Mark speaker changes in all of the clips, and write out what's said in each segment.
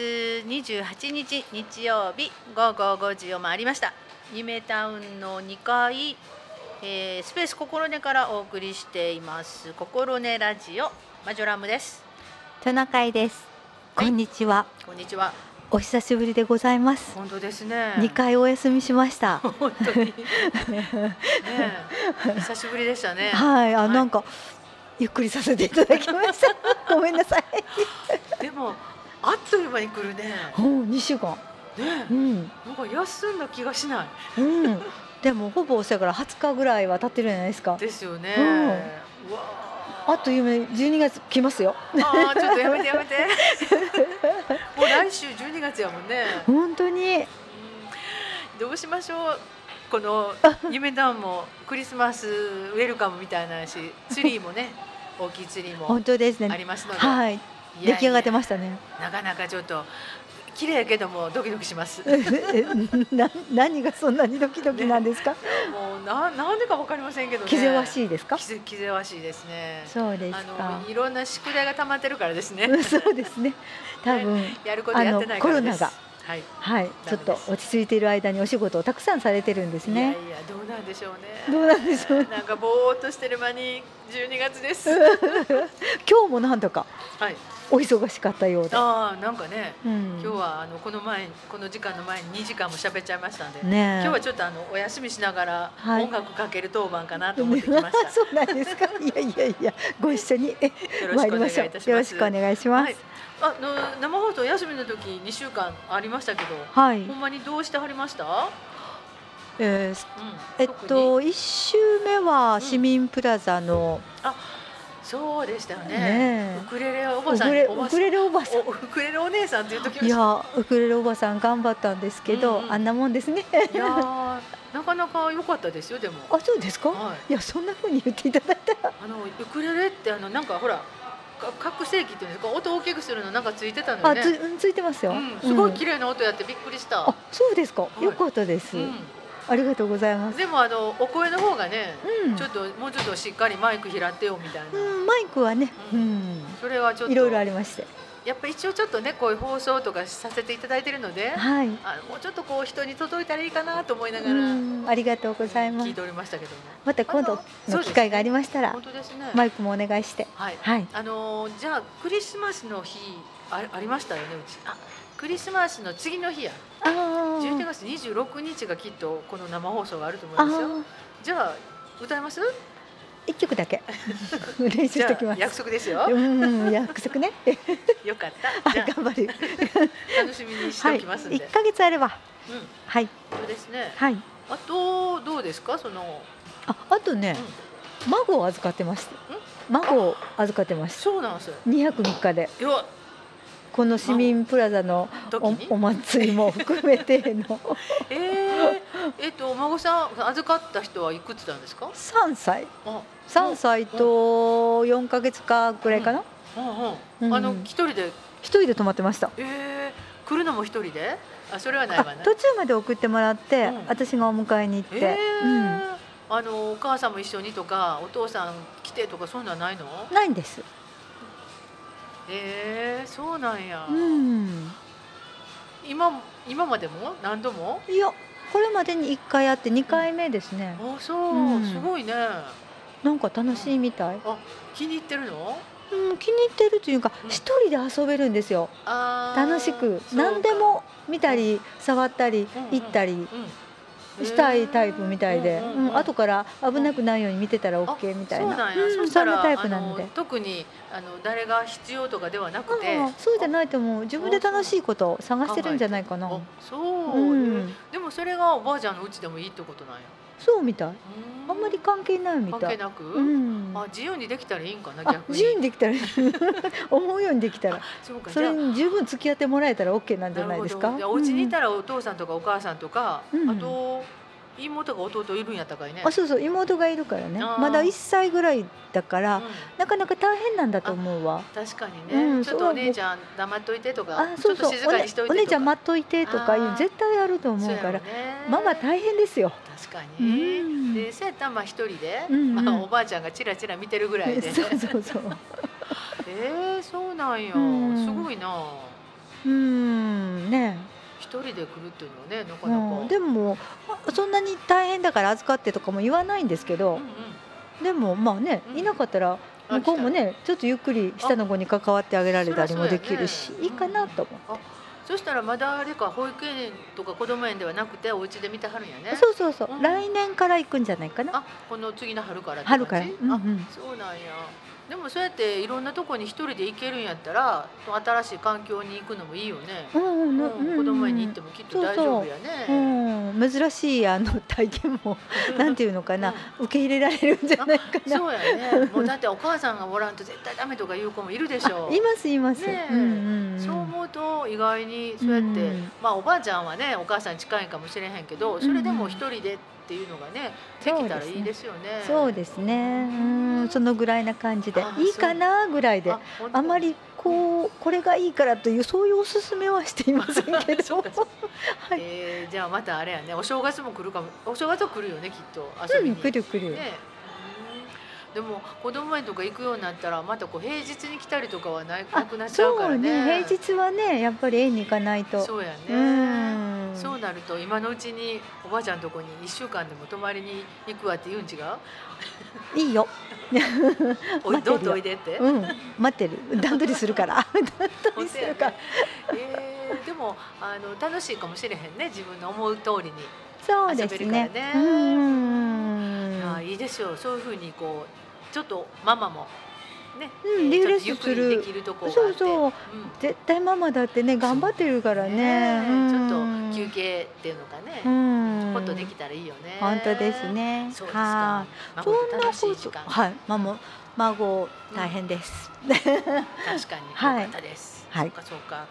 Speaker 1: 28日日曜日午後5時を回りました夢タウンの2階、えースペース心根からお送りしています心根ラジオマジョラムです
Speaker 2: トナカイです。
Speaker 1: はい
Speaker 2: こんにちは。
Speaker 1: こんにちは
Speaker 2: お久しぶりでございます。
Speaker 1: 本当ですね
Speaker 2: 二回お休みしました。
Speaker 1: 本当にねえ久しぶりでしたね
Speaker 2: はい、あ、
Speaker 1: はい
Speaker 2: なんかゆっくりさせていただきました。ごめんなさい。
Speaker 1: でもあっという間に来るね。
Speaker 2: うん、二週間。
Speaker 1: ね。
Speaker 2: うん、
Speaker 1: なんか休んだ気がしない。
Speaker 2: うん。でもほぼお世話から20日ぐらいは経ってるじゃないですか。
Speaker 1: ですよね、
Speaker 2: うん。
Speaker 1: うわ
Speaker 2: あ。っという間に12月来ますよ。
Speaker 1: あーちょっとやめてやめて。もう来週12月やもんね。
Speaker 2: 本当に。
Speaker 1: うん。どうしましょう。この夢ダウンもクリスマスウェルカムみたいなしツリーもね 大きいツリーも
Speaker 2: 本当です
Speaker 1: あ
Speaker 2: ね。
Speaker 1: りますので、
Speaker 2: はい、出来上がって
Speaker 1: い
Speaker 2: ましたね。
Speaker 1: やなかなかちょっと綺麗やけどもドキドキします
Speaker 2: な何がそんなにドキドキなんですか？
Speaker 1: うななんでかわかりませんけどね
Speaker 2: 気ぜわしいですか？
Speaker 1: 気ぜわしいですね
Speaker 2: そうです
Speaker 1: あ
Speaker 2: か
Speaker 1: の。いろんな宿題が溜まってるからですね
Speaker 2: そうですね。多分、
Speaker 1: やることやってない
Speaker 2: コロナが
Speaker 1: はい
Speaker 2: はい、ちょっと落ち着いている間にお仕事をたくさんされてるんですね。
Speaker 1: いやいやどうなんでしょうね
Speaker 2: どうなんでしょう。
Speaker 1: なんかぼーっとしてる間に12月です
Speaker 2: 今日もなんとか
Speaker 1: はい
Speaker 2: お忙しかったようで。
Speaker 1: ああなんかね
Speaker 2: うん、
Speaker 1: 今日はあのこの前この時間の前に2時間も喋っちゃいましたんで、
Speaker 2: ねえ
Speaker 1: 今日はちょっとあのお休みしながら
Speaker 2: はい
Speaker 1: 音楽かける当番かなと思ってきました。
Speaker 2: そうなんですか。いやいやいや、ご一緒に参りましょう。よろしくお願いします
Speaker 1: はい。。あの生放送休みの時2週間ありましたけど、
Speaker 2: はい。
Speaker 1: ほんまにどうしてはりました？
Speaker 2: えー
Speaker 1: うん、
Speaker 2: えっと一週目は市民プラザの、
Speaker 1: そうでしたよね。
Speaker 2: ねえ
Speaker 1: ウクレレお
Speaker 2: ウ
Speaker 1: ばさん
Speaker 2: ウクレレおばさん。
Speaker 1: おウクレレお姉さんっていう時
Speaker 2: いやウクレレおばさん頑張ったんですけど、
Speaker 1: うんうん
Speaker 2: あんなもんですね。
Speaker 1: いやーなかなか良かったですよでも。
Speaker 2: あそうですか？
Speaker 1: はい。
Speaker 2: いやそんな風に言っていただいたら。
Speaker 1: あのウクレレってあのなんかほらか拡声器っていうんですか音大きくするのなんかついてたのよね。
Speaker 2: あつうんついてますよ。
Speaker 1: うん、すごい
Speaker 2: うん
Speaker 1: 綺麗な音やってびっくりした。
Speaker 2: あそうですか。
Speaker 1: い
Speaker 2: よかったです。
Speaker 1: うん
Speaker 2: ありがとうございます。
Speaker 1: でもあのお声の方がね、
Speaker 2: うん
Speaker 1: ちょっともうちょっとしっかりマイク拾ってよみたいな。
Speaker 2: うんマイクはね、
Speaker 1: う
Speaker 2: うんん、
Speaker 1: それはちょっと
Speaker 2: いろいろありまして、
Speaker 1: やっぱ一応ちょっとねこういう放送とかさせていただいてるので、
Speaker 2: はい。
Speaker 1: あのもうちょっとこう人に届いたらいいかなと思いながら
Speaker 2: うん、ありがとうございます
Speaker 1: 聞い。ておりましたけども。
Speaker 2: また今度の機会がありましたら
Speaker 1: ね。
Speaker 2: マイクもお願いして。
Speaker 1: はい。
Speaker 2: はい。
Speaker 1: あのーじゃあクリスマスの日あありましたよねうち。あクリスマスの次の日や。
Speaker 2: あ
Speaker 1: 12
Speaker 2: あ。
Speaker 1: 月26日がきっとこの生放送があると思い
Speaker 2: あ
Speaker 1: ますよ。
Speaker 2: あ。
Speaker 1: じゃあ歌います？
Speaker 2: 一曲だけ 練習しておきます。
Speaker 1: 約束ですよ。
Speaker 2: うん、約束ね。
Speaker 1: よかった。
Speaker 2: あ
Speaker 1: じゃあ
Speaker 2: 頑張る。
Speaker 1: 楽しみにして
Speaker 2: はい。
Speaker 1: おきますんで。
Speaker 2: 一ヶ月あれば。
Speaker 1: うん、
Speaker 2: はい。
Speaker 1: そうですね。
Speaker 2: はい。
Speaker 1: あとどうですか？その。
Speaker 2: あ、あとね、孫を預かってました。孫を預かってました。
Speaker 1: そうなんですよ。
Speaker 2: 二泊三日で。この市民プラザのおお祭りも含めての。
Speaker 1: えー、えっとお孫さん預かった人はいくつなんですか
Speaker 2: ？3歳。
Speaker 1: あ、
Speaker 2: 3歳と4ヶ月かぐらいかな。
Speaker 1: うん
Speaker 2: う
Speaker 1: うん。ん。あの一人で？
Speaker 2: 一人で泊まってました。
Speaker 1: えー、来るのも一人で？あそれはない
Speaker 2: あ
Speaker 1: わね。
Speaker 2: 途中まで送ってもらって、
Speaker 1: うん。
Speaker 2: 私がお迎えに行って、
Speaker 1: えー。あのお母さんも一緒にとかお父さん来てとかそういうのはないの？
Speaker 2: うん、ないんです、
Speaker 1: えー、そうなんや。
Speaker 2: うん、
Speaker 1: 今今までも？何度も？
Speaker 2: いやこれまでに1回あって2回目ですね、
Speaker 1: あそう、
Speaker 2: うん。
Speaker 1: すごいね。
Speaker 2: なんか楽しいみたい、
Speaker 1: あ気に入ってるの？
Speaker 2: うん、気に入ってるというか
Speaker 1: うん。
Speaker 2: 一人で遊べるんですよ。
Speaker 1: あー。
Speaker 2: 楽しく。何でも見たり触ったり
Speaker 1: うんうん。
Speaker 2: 行ったり。
Speaker 1: うん
Speaker 2: したいタイプみたいで、
Speaker 1: うん
Speaker 2: 後から危なくないように見てたら
Speaker 1: あ
Speaker 2: OK みたいな。
Speaker 1: そん
Speaker 2: なタイプなので。
Speaker 1: 特にあの誰が必要とかではなくて。
Speaker 2: そうじゃないと思う。自分で楽しいことを探してるんじゃないかな。
Speaker 1: あそう、
Speaker 2: うん。
Speaker 1: でもそれがおばあちゃんのうちでもいいってことなんや
Speaker 2: そうみたい。
Speaker 1: うん。
Speaker 2: あんまり関係ないみたい。
Speaker 1: 関係なく、
Speaker 2: うん。
Speaker 1: あ自由にできたらいいんかな
Speaker 2: あ
Speaker 1: 逆に。
Speaker 2: 自由にできたら 思うようにできたら。
Speaker 1: そうか。
Speaker 2: それに十分付き合ってもらえたら OK なんじゃ
Speaker 1: な
Speaker 2: いですか？
Speaker 1: お家にいた
Speaker 2: ら、
Speaker 1: らお父さんとかお母さんとか、
Speaker 2: うん。
Speaker 1: あと妹が弟いるんやったかいね。
Speaker 2: あそうそう妹がいるからね。まだ1歳ぐらいだから、
Speaker 1: うん。
Speaker 2: なかなか大変なんだと思うわ。
Speaker 1: 確かにね、
Speaker 2: うん
Speaker 1: ちょっとお姉ちゃん黙っといてとか
Speaker 2: あそうそう。
Speaker 1: ちょっと静かにしといてとか。
Speaker 2: お,、姉ちゃん待っといてとかいう絶対あると思うから。ママ大変ですよ。
Speaker 1: 確かに、
Speaker 2: うん。
Speaker 1: でそうやったらまあ一人で、
Speaker 2: うんうん。
Speaker 1: まあ、おばあちゃんがチラチラ見てるぐらいで、
Speaker 2: そうそうそう。
Speaker 1: えー、そうなんや、
Speaker 2: うん。
Speaker 1: すごいな。
Speaker 2: うん
Speaker 1: で来るっていうのはねなかなか、
Speaker 2: うん、でもあそんなに大変だから預かってとかも言わないんですけど
Speaker 1: うん、うん。
Speaker 2: でもまあね
Speaker 1: うん。
Speaker 2: いなかったら
Speaker 1: あ
Speaker 2: 向こうもねちょっとゆっくり下の子に関わってあげられたりもできるしいいかなと思
Speaker 1: あそしたらまだあれか保育園とか子供園ではなくてお家で見てはるんやね。
Speaker 2: うそうそうそう。
Speaker 1: うん。
Speaker 2: 来年から行くんじゃないかな。
Speaker 1: あこの次の春からって
Speaker 2: 春から。うんうん。
Speaker 1: あそうなんやでもそうやっていろんなとこに一人で行けるんやったら新しい環境に行くのもいいよね、
Speaker 2: うんうん
Speaker 1: 子供園に行ってもきっと大丈夫やね。
Speaker 2: うん、珍しいあの体験もなんていうのかな、受け入れられるんじゃないかな。
Speaker 1: そうやね。もうだってお母さんがおらんと絶対ダメとか言う子もいるでしょ
Speaker 2: いますいます。
Speaker 1: ねえ。
Speaker 2: うんうんうん
Speaker 1: そう思うと意外にそうやって、
Speaker 2: うん
Speaker 1: まあおばあちゃんはねお母さんに近いかもしれへんけどそれでも一人でっていうのがねできたらいいですよね。
Speaker 2: そうですね。うん、そのぐらいな感じで
Speaker 1: あ
Speaker 2: いいかなぐらいで
Speaker 1: あ、
Speaker 2: まりこうこれがいいからというそういうおすすめはしていませんけど。はい。
Speaker 1: えーじゃあまたあれやねお正月も来るかもお正月は来るよねきっと。
Speaker 2: うん、くるくる。
Speaker 1: ねうんでも子供園とか行くようになったらまたこう平日に来たりとかはないなくなっちゃうから
Speaker 2: そう
Speaker 1: ね。
Speaker 2: ね。平日はね、やっぱり園に行かないと。
Speaker 1: そうやね。
Speaker 2: うん
Speaker 1: そうなると今のうちにおばあちゃんのとこに一週間でも泊まりに行くわって言うん違う？
Speaker 2: いいよ。
Speaker 1: おいど
Speaker 2: 待ってるよ
Speaker 1: んどんおいでって。
Speaker 2: うん、待ってる。段取りするから。段取りするから。
Speaker 1: えーでもあの楽しいかもしれへんね自分の思う通りに。
Speaker 2: そうです
Speaker 1: 遊べるか
Speaker 2: ね。
Speaker 1: らね
Speaker 2: うん
Speaker 1: いやいいですよそういうふうにこうちょっとママもね、
Speaker 2: うん
Speaker 1: えー
Speaker 2: リフレッシュ
Speaker 1: ちょっとゆっくりできるとこがあって。
Speaker 2: そうそう。
Speaker 1: うん
Speaker 2: 絶対ママだってね頑張ってるからね。
Speaker 1: ちょっと休憩っていうのがね、
Speaker 2: うん。
Speaker 1: ことできたらいいよね。
Speaker 2: 本当ですね。
Speaker 1: そうですか
Speaker 2: は。い。そ
Speaker 1: 孫
Speaker 2: んなこと。はい。ママ孫大変です。
Speaker 1: 確かに
Speaker 2: はい
Speaker 1: そうかそうか。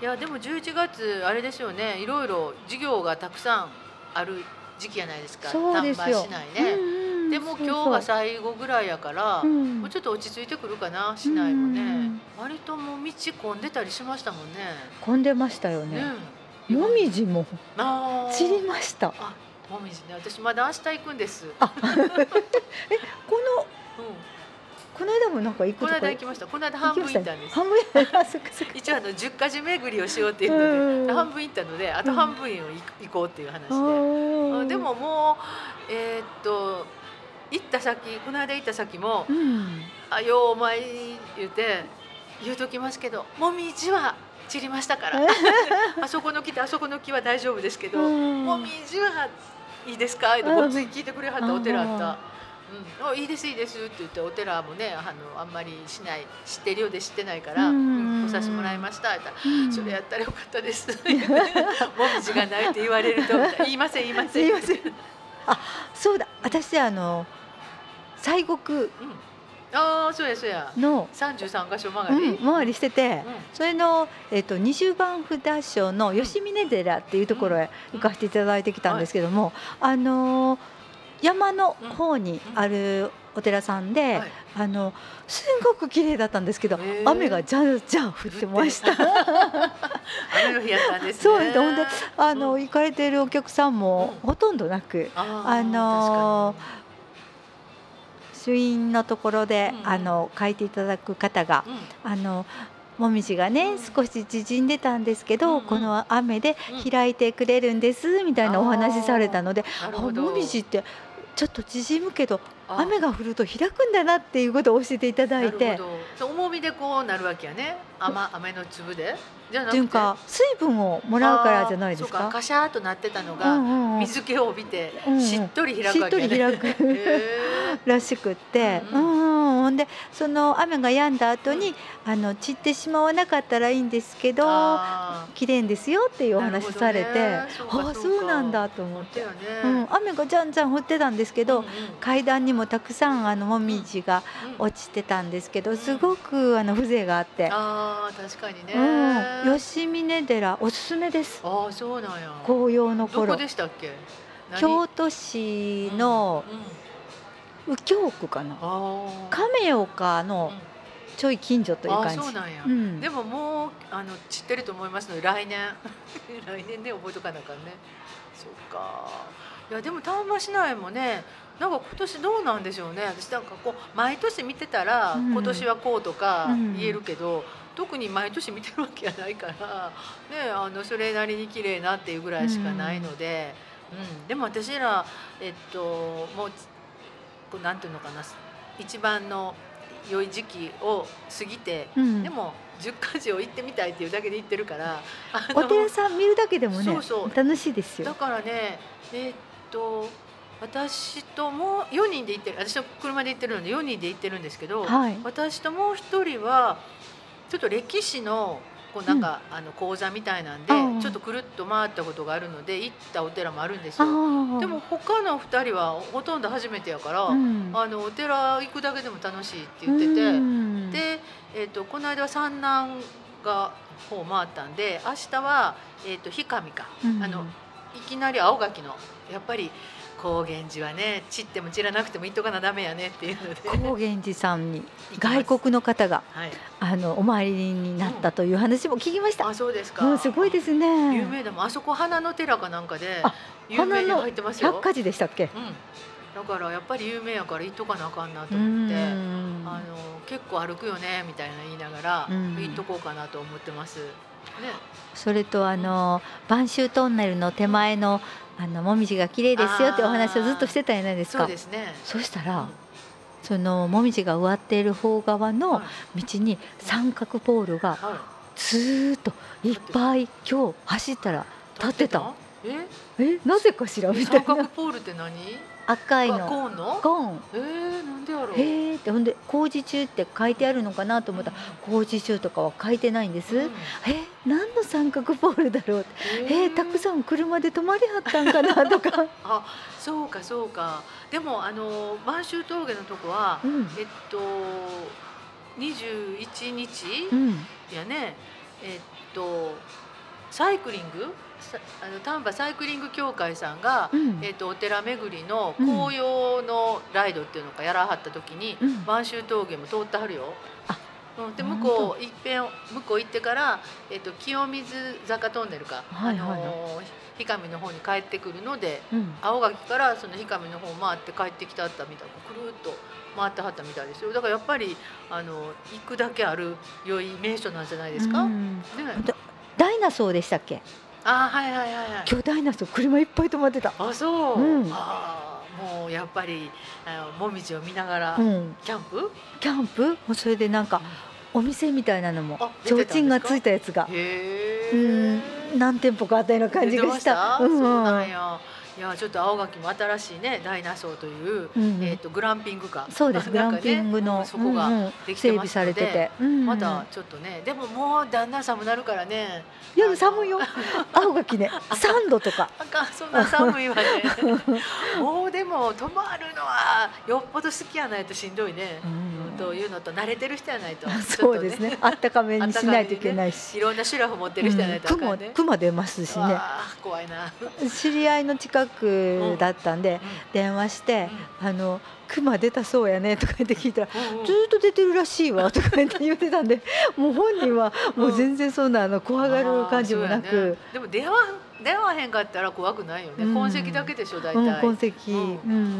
Speaker 1: いやでも11月あれですよね。いろいろ授業がたくさんある時期やないですか。
Speaker 2: そうですよ。
Speaker 1: 市内ね。
Speaker 2: うんうん
Speaker 1: でも今日が最後ぐらいやから、
Speaker 2: そうん
Speaker 1: もうちょっと落ち着いてくるかな市内もね。
Speaker 2: うん
Speaker 1: 割ともう道混んでたりしましたもんね。
Speaker 2: 混んでましたよね。
Speaker 1: ね
Speaker 2: もみじも散りました。
Speaker 1: あ、もみじね。私まだ明日行くんです。
Speaker 2: あ、えこの
Speaker 1: うん。
Speaker 2: この間もなんか行く
Speaker 1: こ？との
Speaker 2: か
Speaker 1: 間行きました。この間半分行ったんです。
Speaker 2: 半分。
Speaker 1: 一応あの十か所巡りをしようっていうの
Speaker 2: うん
Speaker 1: で半分行ったのであと半分を行行こうっていう話で、
Speaker 2: あ
Speaker 1: あでももうえーっと行った先この間行った先も
Speaker 2: うん。
Speaker 1: 「あようお前」言うて言うときますけど「もみじは散りましたから あそこの木とあそこの木は大丈夫ですけど、
Speaker 2: うん
Speaker 1: もみじはいいですか?」ってごっつい聞いてくれはったお寺あった。うん、あいいですいいですって言ってお寺もねあのあんまりしない知ってるようで知ってないから、
Speaker 2: う
Speaker 1: うんん、来させてもらいましたって言ったら
Speaker 2: うん
Speaker 1: それやったらよかったです。もみじがないって言われると言いません言いません。
Speaker 2: すいませんそうだ。私あの西国
Speaker 1: うん。ああそうやそうや。
Speaker 2: の、
Speaker 1: 三十三箇所曲り。
Speaker 2: ん、回りしてて、
Speaker 1: うん。
Speaker 2: それの、えっと20番札所の吉峰寺っていうところへ行かせていただいてきたんですけども、あのー山の方にあるお寺さんで、
Speaker 1: はい。
Speaker 2: あのすごく綺麗だったんですけど、雨がじゃあじゃあ降ってました。
Speaker 1: 雨の日やったんですね。
Speaker 2: そうですほんであの、
Speaker 1: うん。
Speaker 2: 行かれているお客さんも
Speaker 1: うん。
Speaker 2: ほとんどなく、
Speaker 1: あー
Speaker 2: あの朱印のところで、
Speaker 1: うんうん。
Speaker 2: あの書いていただく方があのもみじがね、
Speaker 1: うん。
Speaker 2: 少し縮んでたんですけど、
Speaker 1: うんうん。
Speaker 2: この雨で
Speaker 1: うん。
Speaker 2: 開いてくれるんですみたいなお話されたので、
Speaker 1: うん。
Speaker 2: もみじってちょっと縮むけど
Speaker 1: あ。
Speaker 2: 雨が降ると開くんだなっていうことを教えていただいて。
Speaker 1: なるほど。そう重みでこうなるわけやね。雨雨の粒で。じゃなくて。
Speaker 2: いうか水分をもらうからじゃないですか？
Speaker 1: カシャーっとなってたの
Speaker 2: うん
Speaker 1: が、
Speaker 2: うんうん。
Speaker 1: 水気を帯びて
Speaker 2: うんうん。
Speaker 1: しっとり開
Speaker 2: しっと
Speaker 1: くわけやね。
Speaker 2: り開く。
Speaker 1: へ
Speaker 2: らしくって、
Speaker 1: う
Speaker 2: うん。んうんほんでその雨が止んだ後に、あの散ってしまわなかったらいいんですけ
Speaker 1: ー
Speaker 2: ど
Speaker 1: あ
Speaker 2: 綺麗ですよっていうお話されて、
Speaker 1: ね。
Speaker 2: ああ
Speaker 1: そう
Speaker 2: なんだと
Speaker 1: ー
Speaker 2: 思って、
Speaker 1: ね。
Speaker 2: うん、雨がじゃんじゃん降ってたんですけど、
Speaker 1: うんうん。
Speaker 2: 階段にもたくさんあのもみじが
Speaker 1: うん
Speaker 2: 落ちてたんですけど、
Speaker 1: うん
Speaker 2: すごくあの風情があって、
Speaker 1: ああ確かにね。
Speaker 2: うん、吉峰寺おすすめです。
Speaker 1: ああそうなんや。
Speaker 2: 紅葉の
Speaker 1: どこ
Speaker 2: 頃
Speaker 1: でしたっけ？何？
Speaker 2: 京都市の
Speaker 1: うんうん
Speaker 2: 右京区かな。亀岡の
Speaker 1: うん
Speaker 2: ちょい近所という感じ
Speaker 1: そうなんや。
Speaker 2: うん
Speaker 1: でももうあの知ってると思いますので来年 来年で覚えとかなあかんね。そうか。いやでも丹波市内もね。なんか今年どうなんでしょうね。私なんかこう毎年見てたら、
Speaker 2: うん
Speaker 1: 今年はこうとか
Speaker 2: うん
Speaker 1: 言えるけど、特に毎年見てるわけじゃないから、ね、あのそれなりに綺麗なっていうぐらいしかないので、うんでも私ら、えっと、もうこうなんていうのかな一番の良い時期を過ぎて、
Speaker 2: うん
Speaker 1: でも十箇条行ってみたいっていうだけで行ってるから
Speaker 2: お寺さん見るだけでもね
Speaker 1: そうそう
Speaker 2: 楽しいです
Speaker 1: だ
Speaker 2: よ。
Speaker 1: からねえっと私ともう4人で行ってる私の車で行ってるので4人で行ってるんですけど、
Speaker 2: はい。
Speaker 1: 私ともう一人はちょっと歴史のこうなんか、あの講座みたいなんで、
Speaker 2: うん
Speaker 1: ちょっとくるっと回ったことがあるので行ったお寺もあるんです
Speaker 2: あ
Speaker 1: よ。
Speaker 2: ー
Speaker 1: でも他の2人はほとんど初めてやから、
Speaker 2: うん。
Speaker 1: あのお寺行くだけでも楽しいって言ってて、
Speaker 2: うん。
Speaker 1: で、えっとこの間は三男が方回ったんで明日は、えっと氷上か、
Speaker 2: うん。
Speaker 1: あのいきなり青柿のやっぱり高原寺はね散っても散らなくても行っとかなダメやねっていうので
Speaker 2: 高原寺さんに外国の方が
Speaker 1: はい、
Speaker 2: あのお参りになったという話も聞きました。
Speaker 1: あそうですか、
Speaker 2: うん、すごいです
Speaker 1: 有
Speaker 2: ね。
Speaker 1: 名だもんあそこ花の寺かなんかで
Speaker 2: あ
Speaker 1: 有名に入ってますよ
Speaker 2: 百科寺でしたっけ？
Speaker 1: うん、だからやっぱり有名やから行っとかなあかんなと
Speaker 2: う
Speaker 1: 思って。
Speaker 2: ん
Speaker 1: あの結構歩くよねみたいな言いながら、
Speaker 2: うん
Speaker 1: 行っとこうかなと思ってます。ね、
Speaker 2: それとあの播州トンネルの手前のあのもみじが綺麗ですよってお話をずっとしてたじゃないです
Speaker 1: そう
Speaker 2: か。
Speaker 1: ですね。
Speaker 2: そしたら
Speaker 1: うん
Speaker 2: そのもみじが植わっている方側の
Speaker 1: はい。
Speaker 2: 道に三角ポールが
Speaker 1: は
Speaker 2: ずーっといっぱい今日走ったら
Speaker 1: い
Speaker 2: 立ってた？
Speaker 1: え、
Speaker 2: え？なぜかしら？みたいな。
Speaker 1: 三角ポールって何？あ
Speaker 2: 赤いの
Speaker 1: コーンの？
Speaker 2: コーン
Speaker 1: えー、なんでやろう？
Speaker 2: へえってほんで工事中って書いてあるのかなと思ったら工事中とかは書いてないんです、
Speaker 1: うん
Speaker 2: え何の三角ポールだろうってえー、たく
Speaker 1: ん。
Speaker 2: さん車で止まりはったんかなとか、
Speaker 1: あ、そうかそうか。でもあの播州峠のとこは、
Speaker 2: うん
Speaker 1: えっと二十一日
Speaker 2: うん、
Speaker 1: やね。えっとサイクリング？さあの丹波サイクリング協会さんが。
Speaker 2: うん。
Speaker 1: えっとお寺巡りの
Speaker 2: うん。
Speaker 1: 紅葉のライドっていうのかやらはった時に
Speaker 2: うん。
Speaker 1: 播州峠も通ってはるよ。
Speaker 2: あ。
Speaker 1: うん、で
Speaker 2: 本
Speaker 1: 向こういっぺん向こう行ってから、えっと清水坂トンネルか、
Speaker 2: はいはいはい。
Speaker 1: あのー氷上の方に帰ってくるので
Speaker 2: うん。
Speaker 1: 青垣からその氷上の方回って帰ってきたったみたいくるっと回ってはったみたいですよ。だからやっぱりあの行くだけある良い名所なんじゃないですか？ね、
Speaker 2: うんダイナソーでしたっけ？
Speaker 1: あはいはいはいはい。
Speaker 2: 今日ダイナソー車いっぱい止まってた、
Speaker 1: あそう、
Speaker 2: うん。
Speaker 1: あーもうやっぱりあのもみじを見ながら、
Speaker 2: うん、
Speaker 1: キャンプ？
Speaker 2: キャンプ？もうそれでなんかお店みたいなのも提灯がついたやつが
Speaker 1: へ
Speaker 2: う
Speaker 1: え
Speaker 2: ん何店舗かあったような感じがした。うん。
Speaker 1: そうなんやいやちょっと青垣も新しいねダイナソーという、
Speaker 2: うん
Speaker 1: えっ、とグランピングか。
Speaker 2: そうです、グランピングの、
Speaker 1: そこが
Speaker 2: 整備
Speaker 1: ますので、
Speaker 2: されてて、うん
Speaker 1: またちょっとねでももうだんだん寒なるからね。
Speaker 2: 夜寒いよ。青垣ね、三度とか。
Speaker 1: あかんそんな寒いわね。もうでも泊まるのはよっぽど好きやないとしんどいね、
Speaker 2: うん
Speaker 1: というのと慣れてる人やないと。
Speaker 2: そうですね。あったかめにしないといけないし。
Speaker 1: いろんなシュラフ持ってる人やないとあか
Speaker 2: 雲
Speaker 1: んね、
Speaker 2: 雲出ますしね。
Speaker 1: 怖いな、
Speaker 2: 知り合いの近くだったんで、電話して、あの熊出たそうやねとか言って聞いたら。ずーっと出てるらしいわ とか言って言ってたんでもう本人はもう全然そんなあの怖がる感じもなく、
Speaker 1: でも電話電話へんかったら怖くないよね、
Speaker 2: うん。
Speaker 1: 痕跡だけでしょ大体、
Speaker 2: うん、痕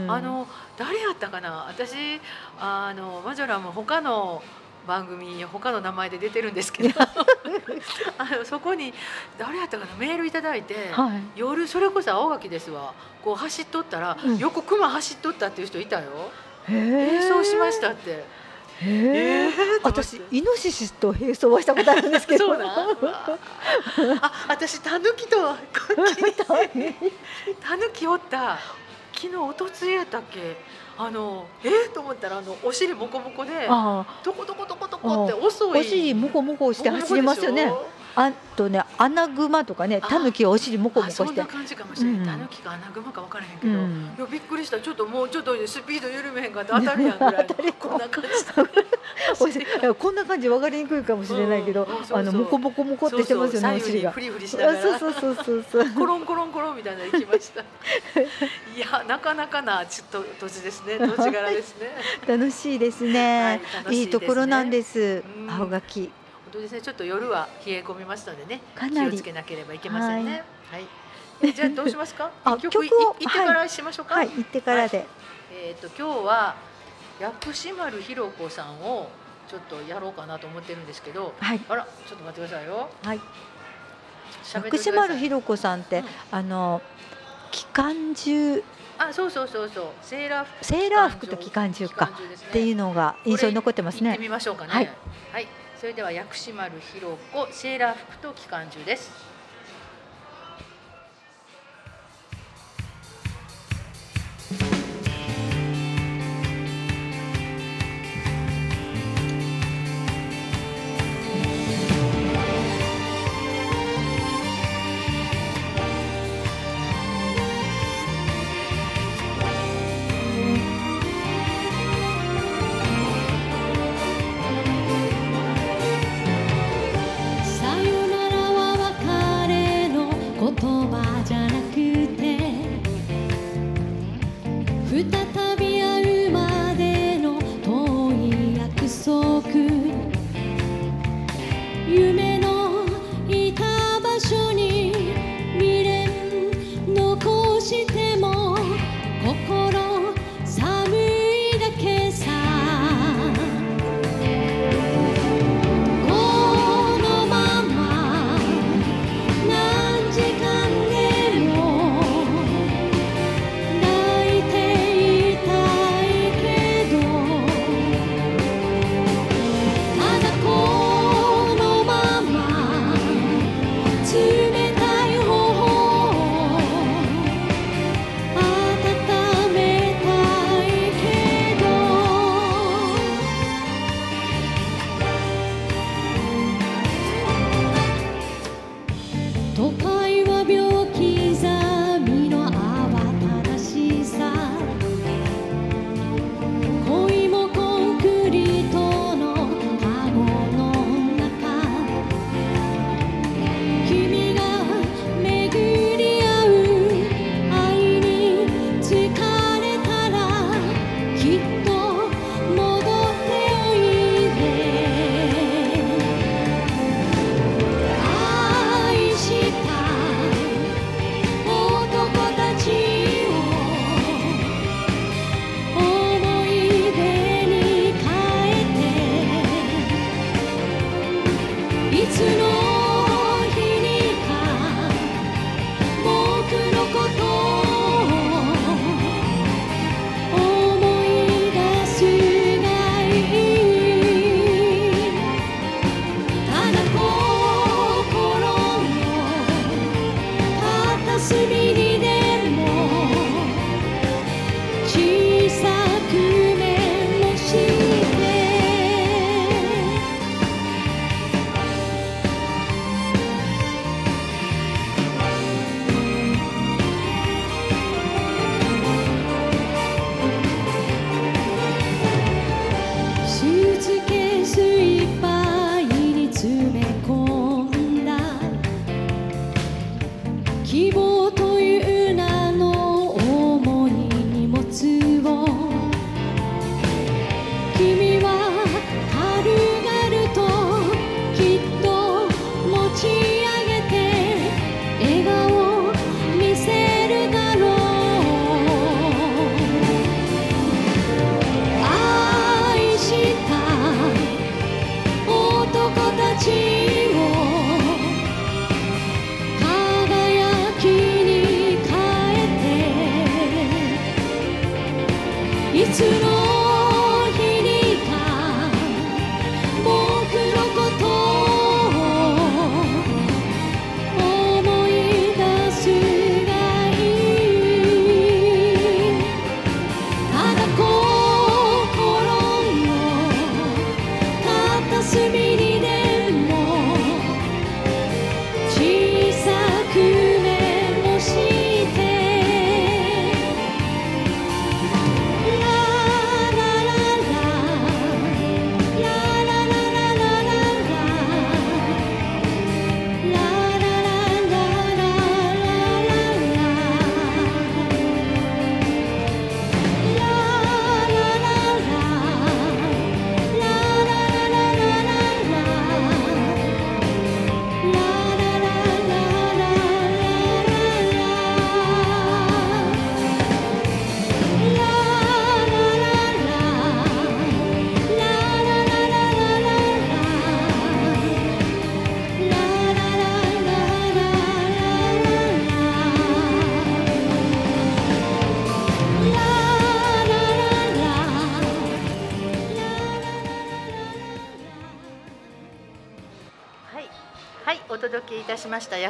Speaker 2: 跡、
Speaker 1: あの誰やったかな？私あのマジョラム他の番組他の名前で出てるんですけど あのそこに誰やったかなメールいただいて、
Speaker 2: はい。
Speaker 1: 夜それこそ青垣ですわ。こう走っとったら、
Speaker 2: うん。
Speaker 1: 横熊走っとったっていう人いたよ。
Speaker 2: へ
Speaker 1: 並走しましたって。
Speaker 2: へえ私イノシシと並走はしたことあるんですけど。
Speaker 1: あ私タヌキと タヌキおった。昨日おとついやったっけ？あのえ？ー、と思ったらあのお尻モコモコでトコトコトコトコって遅い。
Speaker 2: お尻モコモコして走りますよねあとねアナグマとかね
Speaker 1: あ
Speaker 2: タヌキはお尻モコモ
Speaker 1: あ
Speaker 2: コして。
Speaker 1: そんな感じかもしれない、
Speaker 2: うん。
Speaker 1: タヌキかか分からへんけど、
Speaker 2: うん。
Speaker 1: いやびっくりした。ちょっともうちょっとスピード緩めへんかって当たるやんぐらいの
Speaker 2: 当たり
Speaker 1: こんな感じ
Speaker 2: こんな感じ分かりにくいかもしれないけど、
Speaker 1: うん
Speaker 2: あのモコモコモコってしてますよねお尻が。
Speaker 1: フリフリしながら。
Speaker 2: あそうそうそうそうそう。
Speaker 1: コロンコロンコロンみたいなの行きました。いやなかなかなちょっと土地ですね。土地柄ですね。
Speaker 2: 楽しいです
Speaker 1: は
Speaker 2: ね
Speaker 1: い、楽しい
Speaker 2: い、いところなんです。
Speaker 1: うん。
Speaker 2: 青垣
Speaker 1: 本当ですね。ちょっと夜は冷え込みますのでね
Speaker 2: かなり。
Speaker 1: 気をつけなければいけませんね。はい、えじゃあどうしますか？曲行ってからしましょうか、
Speaker 2: はい。行ってからで、
Speaker 1: えっ、と今日は薬師丸ひろ子さんを
Speaker 3: ちょっとやろうかなと思ってるんですけど
Speaker 2: はい。
Speaker 3: あらちょっと待ってくださいよ。
Speaker 2: はい。薬師丸ひろ子さんって、
Speaker 3: うん。
Speaker 2: あの機関銃。
Speaker 3: あそうそうそうそう。セーラー服
Speaker 2: セーラー服と機関銃か。
Speaker 3: ね。
Speaker 2: っていうのが印象に残ってますね。
Speaker 3: 行ってみましょうかね。
Speaker 2: は
Speaker 3: はいい、それでは薬師丸ひろ子セーラー服と機関銃です。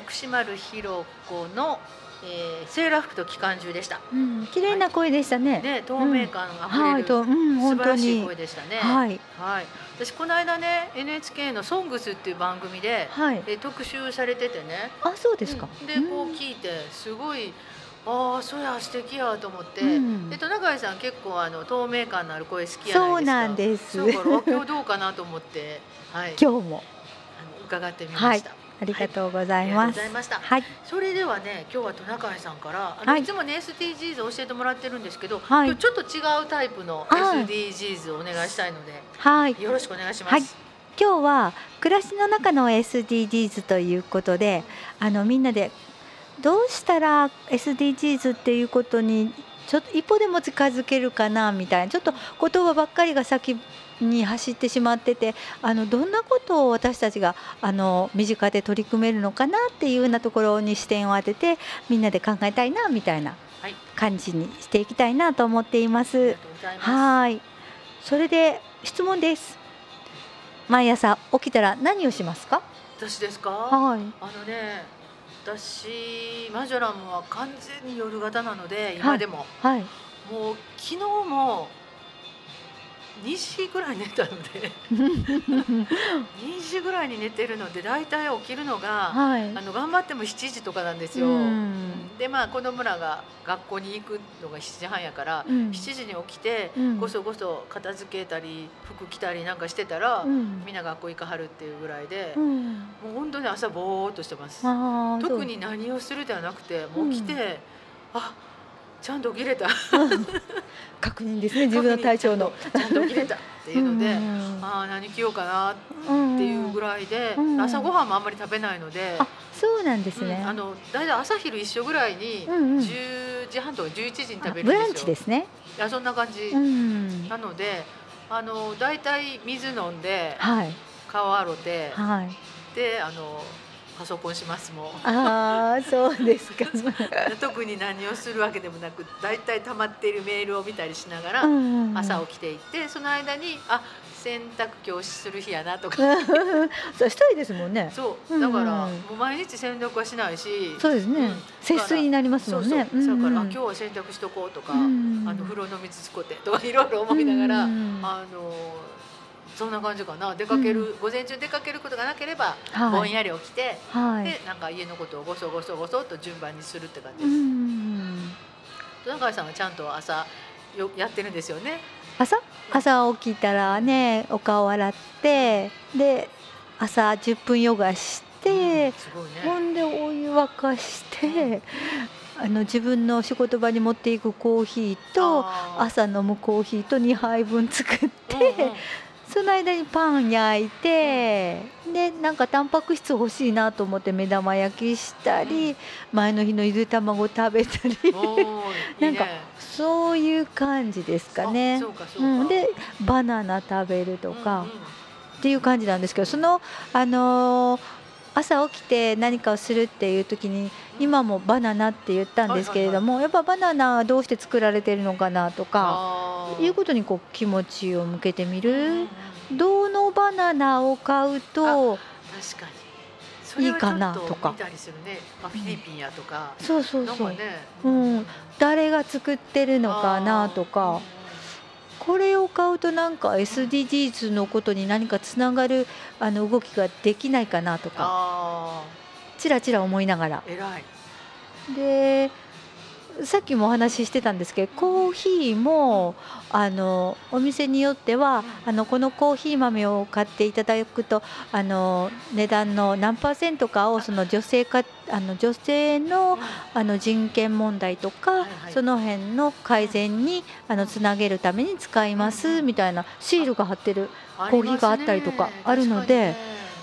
Speaker 1: 薬師丸ひろ子の、えー、セーラー服と機関銃でした。
Speaker 2: うん、綺麗な声でしたね。
Speaker 1: ね、透明感あふれる、
Speaker 2: はい、と、うん、
Speaker 1: 素
Speaker 2: 本当
Speaker 1: 晴らしい
Speaker 2: に
Speaker 1: 声。でしたね。
Speaker 2: はい、
Speaker 1: はい。私この間ね NHK のソングスっていう番組で、
Speaker 2: はい。
Speaker 1: えー特集されててね。
Speaker 2: あ、そうですか。
Speaker 1: うんでこう聞いてすごいああそりゃ素敵やと思って、
Speaker 2: うん
Speaker 1: でトナカイさん結構あの透明感のある声好きやないですか。
Speaker 2: そうなんです。
Speaker 1: だからあ今日どうかなと思って、はい、
Speaker 2: 今日も
Speaker 1: あの伺ってみました。
Speaker 2: ありがとうござ
Speaker 1: ありがとう。ございました。
Speaker 2: はい、
Speaker 1: それではね今日はトナカイさんからあの、
Speaker 2: はい
Speaker 1: い、つもね SDGs 教えてもらってるんですけど、
Speaker 2: はい
Speaker 1: ちょっと違うタイプの
Speaker 2: はい
Speaker 1: SDGs をお願いしたいので、
Speaker 2: はい。
Speaker 1: よろしくお願いします。
Speaker 2: はい今日は暮らしの中の SDGs ということであのみんなでどうしたら SDGs っていうことにちょっと一歩でも近づけるかなみたいなちょっと言葉ばっかりが先に走ってしまっててあのどんなことを私たちがあの身近で取り組めるのかなっていうようなところに視点を当ててみんなで考えたいなみたいな
Speaker 1: はい
Speaker 2: 感じにしていきたいなと思っています。はい。それで質問です。毎朝起きたら何をしますか？
Speaker 1: 私ですか？
Speaker 2: はい。
Speaker 1: あのね、私マジョラムは完全に夜型なので今でも、
Speaker 2: はい。
Speaker 1: もう昨日も2時ぐらい寝たので2時ぐらいに寝てるのでだいたい起きるのが、
Speaker 2: はい
Speaker 1: あ。の頑張っても7時とかなんですよ。
Speaker 2: うん
Speaker 1: でまあ子供らが学校に行くのが7時半やから、
Speaker 2: うん
Speaker 1: 7時に起きて、
Speaker 2: うん
Speaker 1: ごそごそ片付けたり服着たりなんかしてたら、
Speaker 2: うん
Speaker 1: みんな学校行かはるっていうぐらいで、も
Speaker 2: うん。
Speaker 1: う本当に朝ぼーっとしてます。特に何をするではなくてもう起きて、あちゃんと起きれた
Speaker 2: 確認ですね。自分の体調の。
Speaker 1: ちゃんと起きれたっていうので、
Speaker 2: うん
Speaker 1: ああ何着ようかなっ
Speaker 2: うん
Speaker 1: ていうぐらいで、
Speaker 2: うん
Speaker 1: 朝ごはんもあんまり食べないので、
Speaker 2: あ、そうなんですね。
Speaker 1: うんあの大体朝昼一緒ぐらいに、
Speaker 2: うんうん
Speaker 1: 10時半とか11時に
Speaker 2: あ
Speaker 1: 食べるんですよ。
Speaker 2: ブランチですね。
Speaker 1: いやそんな感じ、
Speaker 2: うん。
Speaker 1: なのであの大体水飲んで
Speaker 2: はい
Speaker 1: 顔洗って
Speaker 2: はい。
Speaker 1: であのパソコンしますもん。
Speaker 2: ああ、そうですか。
Speaker 1: 特に何をするわけでもなく大体溜まっているメールを見たりしながら朝起きていってその間にあ洗濯今日する日やなとか
Speaker 2: そう一人ですもんね。
Speaker 1: そうだから
Speaker 2: うん
Speaker 1: もう毎日洗濯はしないし
Speaker 2: そうですね
Speaker 1: うん。
Speaker 2: 節水になりますもんね。
Speaker 1: だから今日は洗濯しとこうとかあ
Speaker 2: うん
Speaker 1: の風呂の水使ってとかいろいろ思いながら
Speaker 2: うん
Speaker 1: あのそんな感じかな出かける午前中出かけることがなければ
Speaker 2: はい
Speaker 1: ぼんやり起きて
Speaker 2: はい。
Speaker 1: でなんか家のことをごそごそごそっと順番にするって感じ
Speaker 2: う
Speaker 1: です。
Speaker 2: ん。
Speaker 1: 戸中さんはちゃんと朝よやってるんですよね。
Speaker 2: 朝？朝起きたらねお顔洗ってで朝10分ヨガして、
Speaker 1: すごい
Speaker 2: ほ
Speaker 1: ね。
Speaker 2: んでお湯沸かしてあの自分の仕事場に持っていくコーヒーと朝飲むコーヒーと2杯分作って、
Speaker 1: うんうん
Speaker 2: その間にパン焼いてでなんかタンパク質欲しいなと思って目玉焼きしたり、
Speaker 1: うん。
Speaker 2: 前の日のゆで卵食べたり。なんかそういう感じですかね。
Speaker 1: う
Speaker 2: ん、でバナナ食べるとか、っていう感じなんですけどその、あのー朝起きて何かをするっていう時に今もバナナって言ったんですけれども、やっぱバナナはどうして作られてるのかなとかいうことにこう気持ちを向けてみる。どのバナナを買うと
Speaker 1: 確かに。い
Speaker 2: いかなとか
Speaker 1: フィリピンやとか。
Speaker 2: そうそうそう。うん誰が作ってるのかなとか。これを買うとなんか SDGs のことに何かつながるあの動きができないかなとか。
Speaker 1: あ
Speaker 2: ちらちら思いながら。でさっきもお話ししてたんですけどコーヒーもあのお店によってはあのこのコーヒー豆を買っていただくとあの値段の何パーセントかをその女性かあの女性のあの人権問題とか、その辺の改善にあのつなげるために使いますみたいなシールが貼ってるコーヒーがあったりとかあるので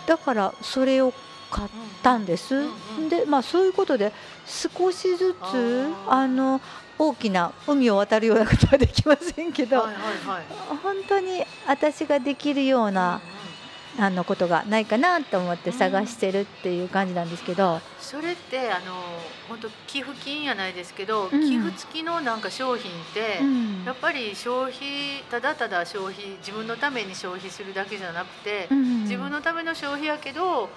Speaker 2: だからそれを買ったんです。でまあそういうことで少しずつ
Speaker 1: あ
Speaker 2: の大きな海を渡るようなことはできませんけど、
Speaker 1: はいはいはい。
Speaker 2: 本当に私ができるような、あのことがないかなと思って探してるっていう感じなんですけど、
Speaker 1: それってあの本当寄付金やないですけど、
Speaker 2: うん。
Speaker 1: 寄付付きのなんか商品って、
Speaker 2: うん。
Speaker 1: やっぱり消費ただただ消費自分のために消費するだけじゃなくて、
Speaker 2: うん。
Speaker 1: 自分のための消費やけど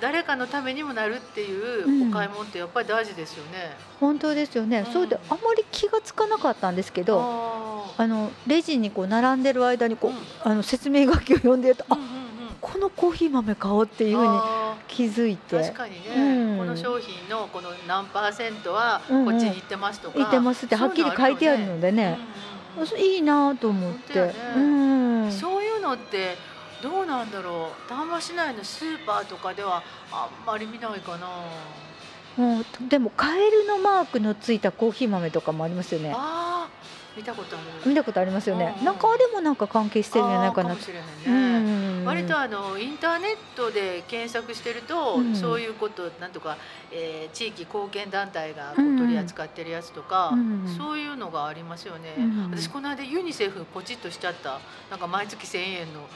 Speaker 1: 誰かのためにもなるっていう
Speaker 2: うん。
Speaker 1: お買い物ってやっぱり大事ですよね。
Speaker 2: 本当ですよね、
Speaker 1: うん。
Speaker 2: そうであまり気がつかなかったんですけど
Speaker 1: あ
Speaker 2: あのレジにこう並んでる間にこう、
Speaker 1: うん。
Speaker 2: あの説明書きを読んでると、
Speaker 1: ーうん
Speaker 2: あ
Speaker 1: うんうん。
Speaker 2: このコーヒー豆買おうっていうふうに
Speaker 1: あ
Speaker 2: 気づい
Speaker 1: ー
Speaker 2: て。
Speaker 1: 確かにね、
Speaker 2: うん。
Speaker 1: この商品のこの何パーセントは
Speaker 2: うんうん。
Speaker 1: こっちに行ってますとか、
Speaker 2: 言ってますってはっきり書いてあるのでね、
Speaker 1: うんうんうん。
Speaker 2: いいなと思って、うん。
Speaker 1: そういうのってどうなんだろう。丹波市内のスーパーとかではあんまり見ないかな。
Speaker 2: もうでもカエルのマークのついたコーヒー豆とかもありますよね。
Speaker 1: あー見たことある
Speaker 2: 見たことありますよね、
Speaker 1: うん。うん
Speaker 2: なんかあれもなんか関係してるんじゃないかな
Speaker 1: あーもね、
Speaker 2: うん。
Speaker 1: 割とあのインターネットで検索してると、
Speaker 2: うん。
Speaker 1: そういうことなんとか、えー地域貢献団体が取り扱ってるやつとか、
Speaker 2: うん。
Speaker 1: そういうのがありますよね、
Speaker 2: うん。
Speaker 1: 私この間ユニセフポチッとしちゃった。なんか毎月1,000円の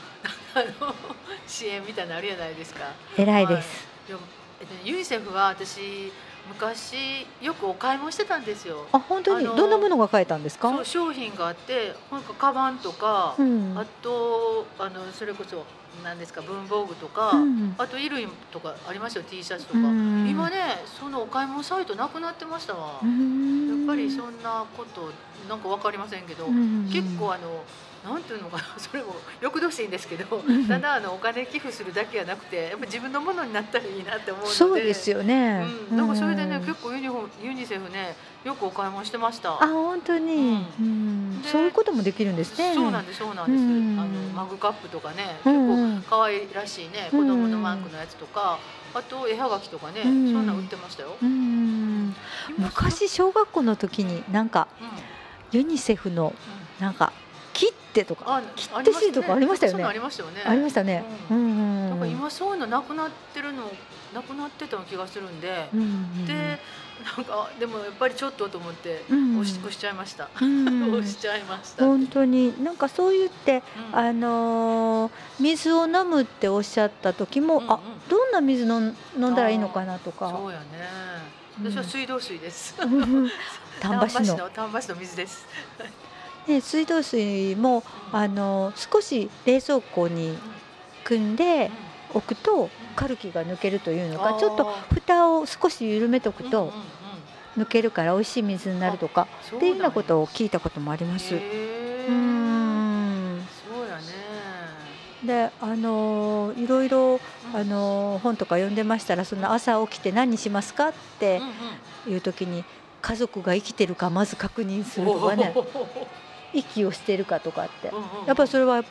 Speaker 1: あの 支援みたいなのあるじゃないですか。
Speaker 2: 偉いです、
Speaker 1: でもえっとねユニセフは私昔よくお買い物してたんですよ。
Speaker 2: あ本当に、どんなものが買えたんですか？
Speaker 1: そう商品があってなんかカバンとか、
Speaker 2: うん。
Speaker 1: あとあのそれこそ何ですか文房具とか、
Speaker 2: うん。
Speaker 1: あと衣類とかありますよ T シャツとか、
Speaker 2: うん。
Speaker 1: 今ねそのお買い物サイトなくなってましたわ、
Speaker 2: うん。
Speaker 1: やっぱりそんなことなんかわかりませんけど、
Speaker 2: うん。
Speaker 1: 結構あのなんていうのかな それもよくどしいんですけど、
Speaker 2: ん。
Speaker 1: ただあのお金寄付するだけじゃなくてやっぱ自分のものになったらいいなって思うので
Speaker 2: そうですよね、
Speaker 1: うん、なんかそれでね、
Speaker 2: うん
Speaker 1: 結構ユニフォユニセフねよくお買い物してました。
Speaker 2: あ本当に、
Speaker 1: うん。
Speaker 2: そういうこともできるんですね。
Speaker 1: そうなんですそうなんです、
Speaker 2: うん。
Speaker 1: あのマグカップとかね
Speaker 2: う
Speaker 1: 結
Speaker 2: ん
Speaker 1: 構可愛らしいね、
Speaker 2: うん。
Speaker 1: 子供のマークのやつとかあと絵はがきとかね、
Speaker 2: うん。
Speaker 1: そんなん売ってましたよ、
Speaker 2: うん。昔小学校の時になんかユニセフのなんか切手とか
Speaker 1: あ
Speaker 2: 切手シートとかありましたよね。
Speaker 1: りましたよね。
Speaker 2: ありましたね。
Speaker 1: なんか今そういうのなくなってるのなくなってた気がするんで、
Speaker 2: うん
Speaker 1: でなんかでもやっぱりちょっとと思って
Speaker 2: うん
Speaker 1: 押し押しちゃいました、
Speaker 2: うん
Speaker 1: 押しちゃいました、
Speaker 2: 本当になんかそう言って、
Speaker 1: うん。
Speaker 2: あのー水を飲むっておっしゃった時も、
Speaker 1: うんうん。
Speaker 2: あどんな水飲ん飲んだらいいのかなとか。
Speaker 1: そうやね。
Speaker 2: うん。
Speaker 1: 私は水道水です、
Speaker 2: うん 丹波市の。
Speaker 1: の丹波市の水です、
Speaker 2: ね、水道水もあのー少し冷蔵庫に汲んで置くとカルキが抜けるというのかちょっと蓋を少し緩めとくと抜けるから美味しい水になるとかっていうようなことを聞いたこともあります。
Speaker 1: へ
Speaker 2: う
Speaker 1: ー
Speaker 2: ん。
Speaker 1: そうやね。
Speaker 2: であのーいろいろあのー本とか読んでましたらその朝起きて何しますかっていう時に家族が生きてるかまず確認するとかね息をしてるかとかって。やっぱりそれは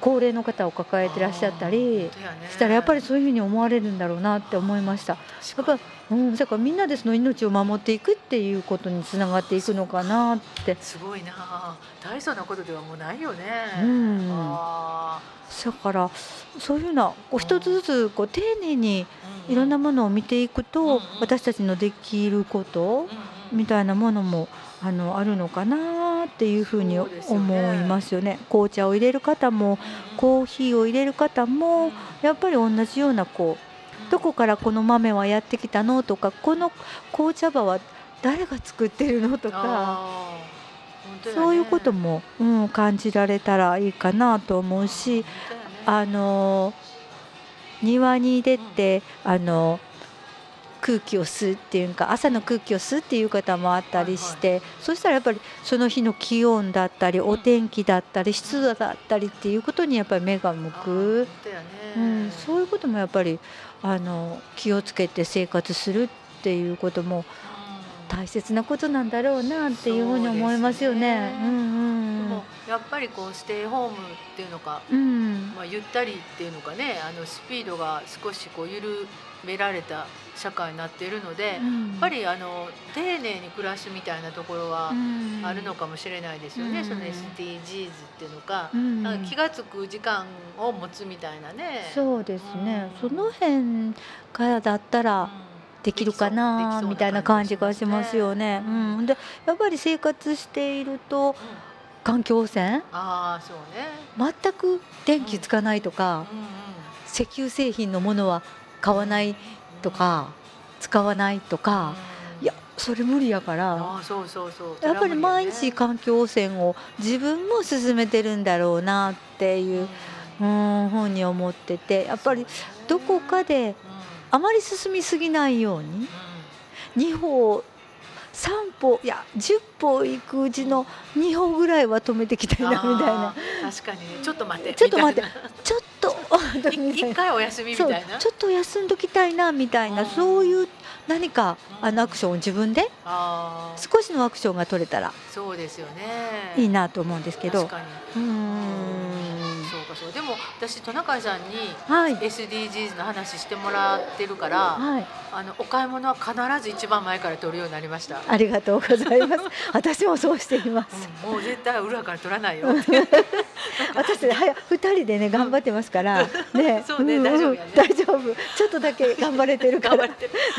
Speaker 2: 高齢の方を抱えてらっしゃったりしたらやっぱりそういうふうに思われるんだろうなって思いました。やっぱりうん、だからみんなでその命を守っていくっていうことにつながっていくのかなって。
Speaker 1: すごいな大層なことではもうないよね、
Speaker 2: うん。
Speaker 1: あ
Speaker 2: だからそういうようなこう一つずつこう丁寧に
Speaker 1: ー
Speaker 2: いろんなものを見ていく
Speaker 1: うん
Speaker 2: と
Speaker 1: うん。
Speaker 2: 私たちのできることみたいなものもあのあるのかなっていうふうに思いますよね。紅茶を入れる方もコーヒーを入れる方もやっぱり同じようなこうどこからこの豆はやってきたのとかこの紅茶葉は誰が作ってるのとか
Speaker 1: ね。
Speaker 2: そういうことも、うん、感じられたらいいかなと思うし
Speaker 1: ね。
Speaker 2: あの庭に出てあの空気を吸うっていうか朝の空気を吸うっていう方もあったりして、そしたらやっぱりその日の気温だったり
Speaker 1: ん。
Speaker 2: お天気だったり湿度だったりっていうことにやっぱり目が向く。うん、そういうこともやっぱりあの気をつけて生活するっていうことも
Speaker 1: うん。
Speaker 2: 大切なことなんだろうなっていうふうに思いますよね。
Speaker 1: そうですね。
Speaker 2: うん
Speaker 1: でもやっぱりこうステイホームっていうのか、
Speaker 2: うんうん。
Speaker 1: まあ、ゆったりっていうのかねあのスピードが少しこう緩められた社会になっているので、やっぱりあの丁寧に暮らすみたいなところはあるのかもしれないですよね、
Speaker 2: うん。
Speaker 1: その SDGs っていうのか,、
Speaker 2: うん。
Speaker 1: なんか気が付く時間を持つみたいなね。
Speaker 2: そうですね、
Speaker 1: うん。
Speaker 2: その辺からだったら
Speaker 1: うん。
Speaker 2: できるかなみたいな感じがしますよね。うん、でやっぱり生活していると
Speaker 1: うん。
Speaker 2: 環境汚染？
Speaker 1: ああそうね。
Speaker 2: 全く電気つかないとか、
Speaker 1: うんうん。
Speaker 2: 石油製品のものは買わないとか、使わないとか、いやそれ無理やから。
Speaker 1: ああそうそうそう。
Speaker 2: やっぱり毎日環境汚染を自分も進めてるんだろうなっていううん。ふうに思っててやっぱりどこかであまり進みすぎないように
Speaker 1: うん。
Speaker 2: 2歩3歩いや10歩行くうちの2歩ぐらいは止めてきたいなみたいな。
Speaker 1: 確かにね。ちょっと待って。
Speaker 2: ちょっと待って。ちょっと
Speaker 1: 一回お休みみたいな。
Speaker 2: ちょっと休んどきたいなみたいな。
Speaker 1: うん。
Speaker 2: そういう何か
Speaker 1: うん
Speaker 2: あのアクションを自分で少しのアクションが取れたら。
Speaker 1: そうですよね。
Speaker 2: いいなと思うんですけど。
Speaker 1: 確かに。
Speaker 2: うーん
Speaker 1: 私トナカイさんに
Speaker 2: はい。
Speaker 1: SDGs の話してもらってるから
Speaker 2: はい。
Speaker 1: あのお買い物は必ず一番前から取るようになりました、
Speaker 2: ありがとうございます。私もそうしています。
Speaker 1: うん。もう絶対裏から取らないよ。
Speaker 2: 私はや二人でね頑張ってますからね。
Speaker 1: そうね
Speaker 2: んん。
Speaker 1: 大丈夫やね。
Speaker 2: 大丈夫。ちょっとだけ頑張れてるから。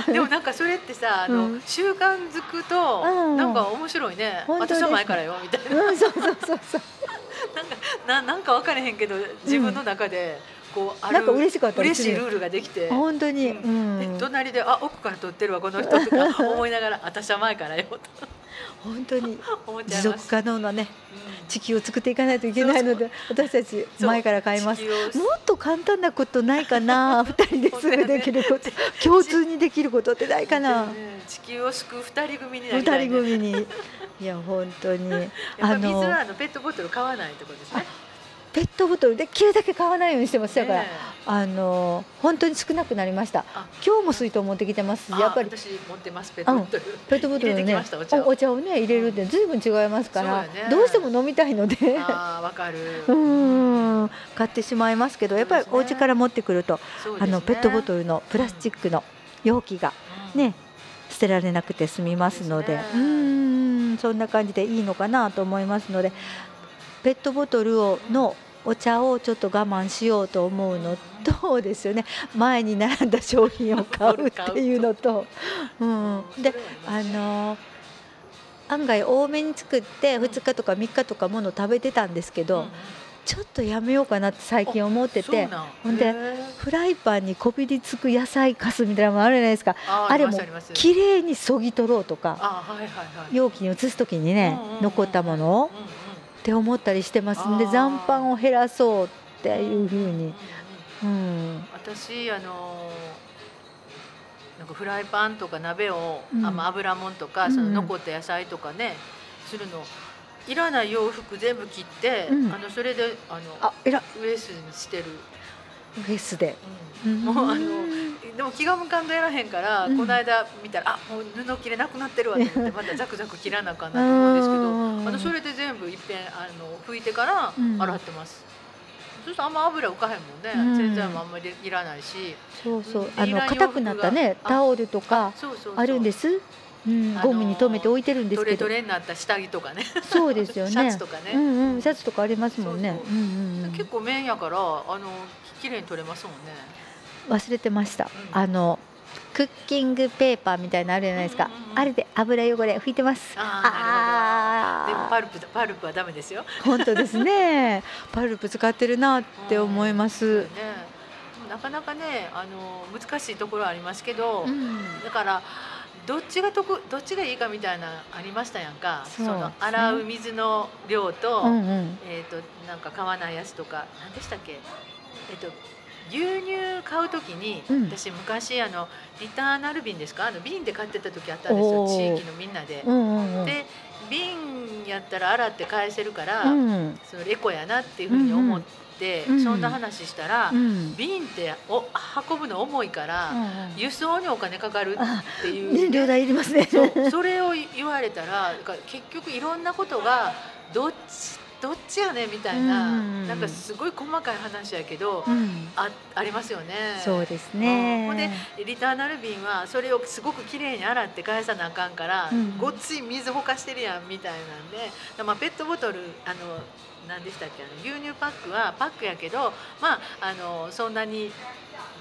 Speaker 1: でもなんかそれってさあの、
Speaker 2: うん。
Speaker 1: 習慣づくと、
Speaker 2: うん。
Speaker 1: なんか面白いね。私は前からよみたいな。
Speaker 2: うんそうそうそうそう
Speaker 1: なんかななんか分からへんけど自分の中で。こうある
Speaker 2: なんか嬉しかった
Speaker 1: 嬉しいルールができて。
Speaker 2: 本当に、
Speaker 1: う
Speaker 2: うん。
Speaker 1: で隣で「あ奥から撮ってるわこの人」とか 思いながら「私は前からよ」と。
Speaker 2: 本当に。持続。可能なね
Speaker 1: うん。
Speaker 2: 地球を作っていかないといけないので私たち前から買います。もっと簡単なことないかな 二人ですぐできること。共通にできることってないかな。
Speaker 1: ね地球を救う二人組にな
Speaker 2: 二
Speaker 1: りたい、
Speaker 2: 人
Speaker 1: ね、
Speaker 2: 組に。いや本当に。あの
Speaker 1: 水はあのペットボトル買わないってことですね。
Speaker 2: ペットボトルできるだけ買わないようにしてますだから、
Speaker 1: ね
Speaker 2: あの本当に少なくなりました。
Speaker 1: あ。
Speaker 2: 今日も水筒持ってきてます。
Speaker 1: あ
Speaker 2: やっぱり。
Speaker 1: 私持ってますペットボトル。
Speaker 2: ペットボトルね。
Speaker 1: お茶。を
Speaker 2: ね入れるってずいぶん違いますから、どうしても飲みたいので。
Speaker 1: ああわかる。
Speaker 2: うーん。買ってしまいますけどやっぱりお家から持ってくると、あのペットボトルのプラスチックの容器が
Speaker 1: うん。
Speaker 2: ね捨てられなくて済みますので。
Speaker 1: そう
Speaker 2: ん。そんな感じでいいのかなと思いますのでペットボトルをのお茶をちょっと我慢しようと思うのとですよね。前に並んだ商品を買うっていうのと、うん、であの案外多めに作って2日とか3日とかもの食べてたんですけど、
Speaker 1: うん。
Speaker 2: ちょっとやめようかなって最近思ってて。ほんでフライパンにこびりつく野菜かすみたいなのもあるじゃないですか。
Speaker 1: あ
Speaker 2: あれも
Speaker 1: りますあります。
Speaker 2: 綺麗にそぎ取ろうとか。容器に移す時にね残ったものをって思ったりしてます。んで残飯を減らそうっていうふうに。うん
Speaker 1: 私あのなんかフライパンとか鍋を、
Speaker 2: うん。
Speaker 1: あまあ油もんとか、
Speaker 2: うん
Speaker 1: その残った野菜とかねするの。いらない洋服全部切って、
Speaker 2: うん。
Speaker 1: あのそれであの
Speaker 2: あえら
Speaker 1: ウエスにしてる、
Speaker 2: ウエスで。
Speaker 1: うん。もうあの
Speaker 2: うん。
Speaker 1: でも気が向かんとやらへんから、
Speaker 2: うん。
Speaker 1: この間見たらあもう布切れなくなってるわと思ってまたザクザク切らなあかんなと思うんですけど
Speaker 2: うん。
Speaker 1: あのそれで全部いっぺんあの拭いてから
Speaker 2: うん。
Speaker 1: 洗ってます。そうするとあんま油浮かへんもんね、
Speaker 2: うん。
Speaker 1: 洗剤もあんまりいらないし。
Speaker 2: そうそう。
Speaker 1: うん
Speaker 2: あの硬くなったね
Speaker 1: あ
Speaker 2: タオルとかあるんです。ゴムに留めて置いてるんです
Speaker 1: トレ
Speaker 2: けど。
Speaker 1: トレになった下着とかね。
Speaker 2: そうですよね。
Speaker 1: シャツとかね、
Speaker 2: うんうんシャツとかありますもんね。
Speaker 1: 結構面やからあの綺麗に取れますもんね。
Speaker 2: 忘れてました、
Speaker 1: うん。
Speaker 2: あのクッキングペーパーみたいなのあるじゃないですか、
Speaker 1: うんうんうん
Speaker 2: あれで油汚れ拭いてます。
Speaker 1: あーなるほど。でも
Speaker 2: あ
Speaker 1: パルプだパルプはダメですよ。
Speaker 2: ー本当ですね。パルプ使ってるなって思います、
Speaker 1: そうね。でもなかなかねあの難しいところはありますけど、
Speaker 2: うん。
Speaker 1: だからどっちが得どっちがいいかみたいなありましたやんか。
Speaker 2: そう
Speaker 1: の洗う水の量と,、
Speaker 2: うんうん。
Speaker 1: えー、となんか買わないやつとか何でしたっけ？えっ、と牛乳買うときに、
Speaker 2: うん。
Speaker 1: 私昔あのリターナル瓶ですか？あの瓶で買ってた時あったんですよ地域のみんなで。
Speaker 2: うんうんうん。
Speaker 1: で瓶やったら洗って返せるから、
Speaker 2: うん。
Speaker 1: そのエコやなっていうふうに思って、
Speaker 2: うんうん。
Speaker 1: そんな話したら、
Speaker 2: うん。
Speaker 1: 瓶ってお運ぶの重いから、
Speaker 2: うん
Speaker 1: 輸送にお金かかるっていう、
Speaker 2: 燃料代いりますね。
Speaker 1: それを言われたら結局いろんなことがどっちどっちやねみたいな、
Speaker 2: うん。
Speaker 1: なんかすごい細かい話やけど、
Speaker 2: うん。
Speaker 1: あありますよね。
Speaker 2: そうです
Speaker 1: うん。
Speaker 2: ね
Speaker 1: ほんでリターナル瓶はそれをすごくきれいに洗って返さなあかんから、
Speaker 2: うん。
Speaker 1: ごっつい水ほかしてるやんみたいなんで、まあ、ペットボトルあの何でしたっけあの牛乳パックはパックやけどまああのそんなに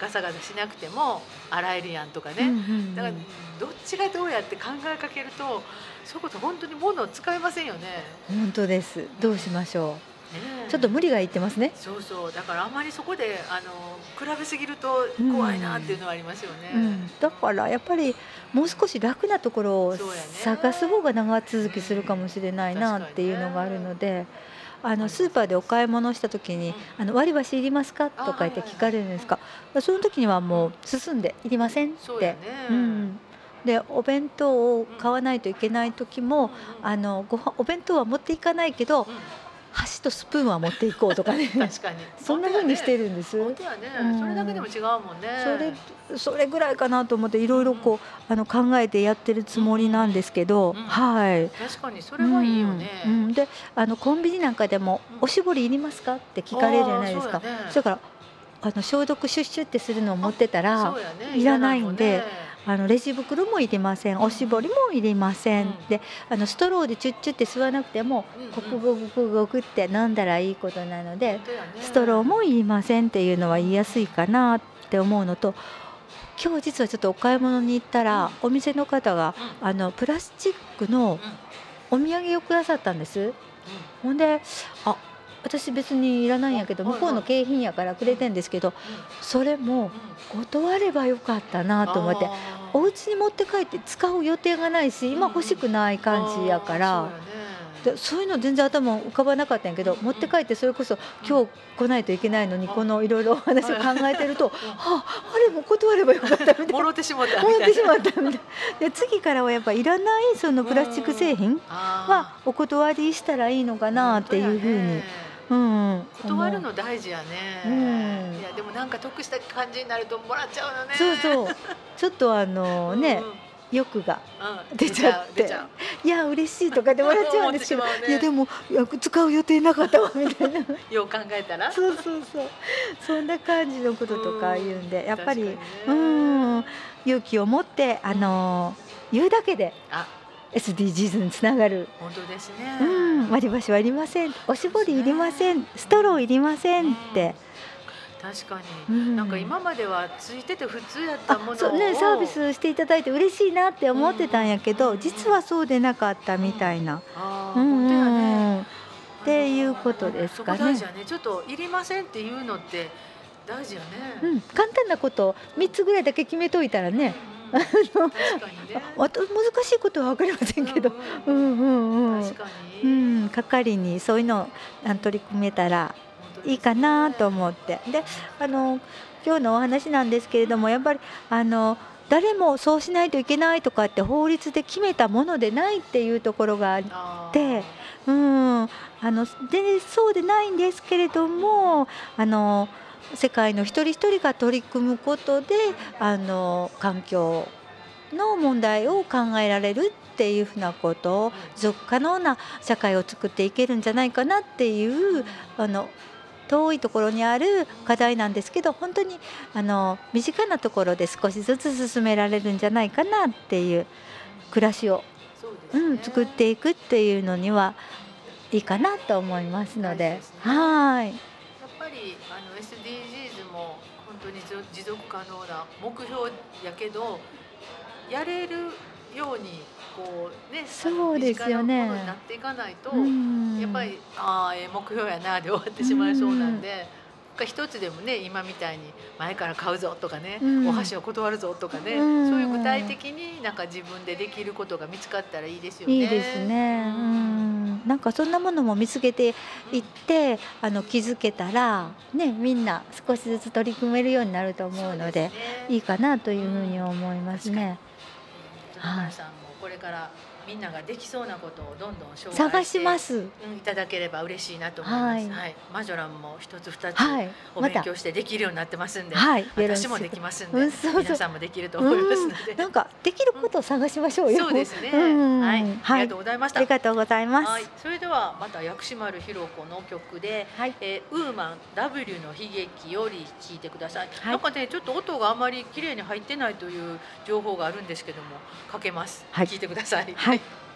Speaker 1: ガサガサしなくても洗えるやんとかね、だからどっちがどうやって考えかけるとそういうこと本当に物を使いませんよね。
Speaker 2: 本当です。どうしましょ
Speaker 1: ねえ。
Speaker 2: うちょっと無理がいってますね。
Speaker 1: そうそう。だからあんまりそこであの比べすぎると怖いなっていうのはありますよね。
Speaker 2: うん、だからやっぱりもう少し楽なところを探す方が長続きするかもしれないなっていうのがあるので、あのスーパーでお買い物した時に「あの割り箸いりますか?」とか言って聞かれるんですか。その時にはもう進んで「いりません」って。
Speaker 1: そうやね。
Speaker 2: うん、でお弁当を買わないといけない時もあのご飯お弁当は持っていかないけど
Speaker 1: うん
Speaker 2: 箸とスプーンは持っていこうとかね
Speaker 1: 確かに。
Speaker 2: そんな風にして
Speaker 1: る。
Speaker 2: るんです。
Speaker 1: 本当やね
Speaker 2: うん。
Speaker 1: それだけでも違うもんね。
Speaker 2: それそれぐらいかなと思っていろいろこうあの考えてやってるつもりなんですけど、
Speaker 1: うん
Speaker 2: はい。
Speaker 1: 確かにそれはいいよね。
Speaker 2: うんうんであのコンビニなんかでも
Speaker 1: うん「
Speaker 2: おしぼりいりますか?」って聞かれるじゃないですか。
Speaker 1: そね
Speaker 2: だからあの消毒シュッシュってするのを持ってたら
Speaker 1: ね
Speaker 2: いらないんであのレジ袋もいりません。おしぼりもいりません、
Speaker 1: うん。
Speaker 2: であのストローでチュッチュって吸わなくても
Speaker 1: うんうん
Speaker 2: ゴクゴクゴクって飲んだらいいことなのでストローもいりませんっていうのは言いやすいかなって思うのと今日実はちょっとお買い物に行ったらお店の方が
Speaker 1: うん。
Speaker 2: あのプラスチックのお土産をくださったんです。ほんであ私別にいらないんやけど向こうの景品やからくれてんですけどそれも断ればよかったなと思ってお家に持って帰って使う予定がないし今欲しくない感じやから。でそういうの全然頭浮かばなかったんやけど持って帰ってそれこそ今日来ないといけないのにこのいろいろお話を考えてると ああれも断ればよかったみたいな。
Speaker 1: もろってしまったみ
Speaker 2: た
Speaker 1: いな。
Speaker 2: まったみたいな。で次からはやっぱいらないそのプラスチック製品は
Speaker 1: あ
Speaker 2: お断りしたらいいのか
Speaker 1: ー
Speaker 2: なっていうふうに、うんうん、
Speaker 1: 断るの大事やね、
Speaker 2: うん。
Speaker 1: いやでもなんか得した感じになるともらっちゃうのね。
Speaker 2: そうそう。ちょっとあの
Speaker 1: うん
Speaker 2: ね
Speaker 1: うん。
Speaker 2: 欲が
Speaker 1: うん。
Speaker 2: 出ちゃって。
Speaker 1: う
Speaker 2: いや嬉しいとかで笑っちゃうんですけど、
Speaker 1: ね。
Speaker 2: いやでも使う予定なかったわ みたいな。
Speaker 1: よう考えたら。
Speaker 2: そうそうそう。そんな感じのこととか言うんでやっぱり
Speaker 1: ね。
Speaker 2: うん。勇気を持ってあの言うだけで
Speaker 1: あ
Speaker 2: SDGs につながる。
Speaker 1: 本当ですね、
Speaker 2: うん、割り箸はいりません。おしぼりいりません。ストローいりませんって、
Speaker 1: 確か
Speaker 2: う
Speaker 1: に、
Speaker 2: ん。
Speaker 1: なんか今まではついてて普通やったものを。
Speaker 2: ねサービスしていただいて嬉しいなって思ってたんやけど、
Speaker 1: うん。
Speaker 2: 実はそうでなかったみたいな、うんっていうことですかね。
Speaker 1: そこ大事やね。ちょっといりませんっていうのって大事やね、
Speaker 2: うん、簡単なこと。を3つぐらいだけ決めといたらね、あわた難しいことは分かりませんけど、
Speaker 1: う
Speaker 2: うんん。うんうんう
Speaker 1: に、
Speaker 2: ん、係にそういうのを取り組めたらいいかなと思って。であの今日のお話なんですけれどもやっぱりあの誰もそうしないといけないとかって法律で決めたものでないっていうところがあってうん、あの全然そうでないんですけれどもあの世界の一人一人が取り組むことであの環境の問題を考えられるっていうふうなことを持続可能な社会を作っていけるんじゃないかなっていうあの遠いところにある課題なんですけど本当にあの身近なところで少しずつ進められるんじゃないかなっていう暮らしを
Speaker 1: そう
Speaker 2: うん、作っていくっていうのにはいいかなと思いますので。はい
Speaker 1: 当に持持続可能な目標やけどやれるようにこうね
Speaker 2: そうですよね
Speaker 1: なっていかないと、
Speaker 2: うん
Speaker 1: やっぱりああええ目標やなで終わってしまいそうなんで。か一つでもね今みたいに前から買うぞとかね、
Speaker 2: うん。
Speaker 1: お箸を断るぞとかね、
Speaker 2: うん。
Speaker 1: そういう具体的になんか自分でできることが見つかったらいいですよね。
Speaker 2: いいですね、うん、なんかそんなものも見つけていってあの気づけたらねみんな少しずつ取り組めるようになると思うのでいいかなというふうに思いますね。
Speaker 1: はい。皆さんもこれからみんなができそうなことをどんどん紹介
Speaker 2: 探
Speaker 1: し
Speaker 2: ます。
Speaker 1: うん、いただければ嬉しいなと思います。は。
Speaker 2: はいい
Speaker 1: マジョランも一つ二つ
Speaker 2: はい、
Speaker 1: お勉強してできるようになってますんで、
Speaker 2: はい、
Speaker 1: 私もできますんで、皆さんもできると思いますので。
Speaker 2: なんかできることを探しましょうよ。
Speaker 1: そうですね。
Speaker 2: うん
Speaker 1: はい、
Speaker 2: はい
Speaker 1: ありがとうございました。
Speaker 2: ありがとうございます。
Speaker 1: はい、それではまた薬師丸ひろ子の曲で、
Speaker 2: はい
Speaker 1: えーウーマン W の悲劇より聞いてください。
Speaker 2: はい
Speaker 1: なんかねちょっと音があまり綺麗に入ってないという情報があるんですけども、かけます。
Speaker 2: はい
Speaker 1: 聞いてください。
Speaker 2: はい。
Speaker 3: も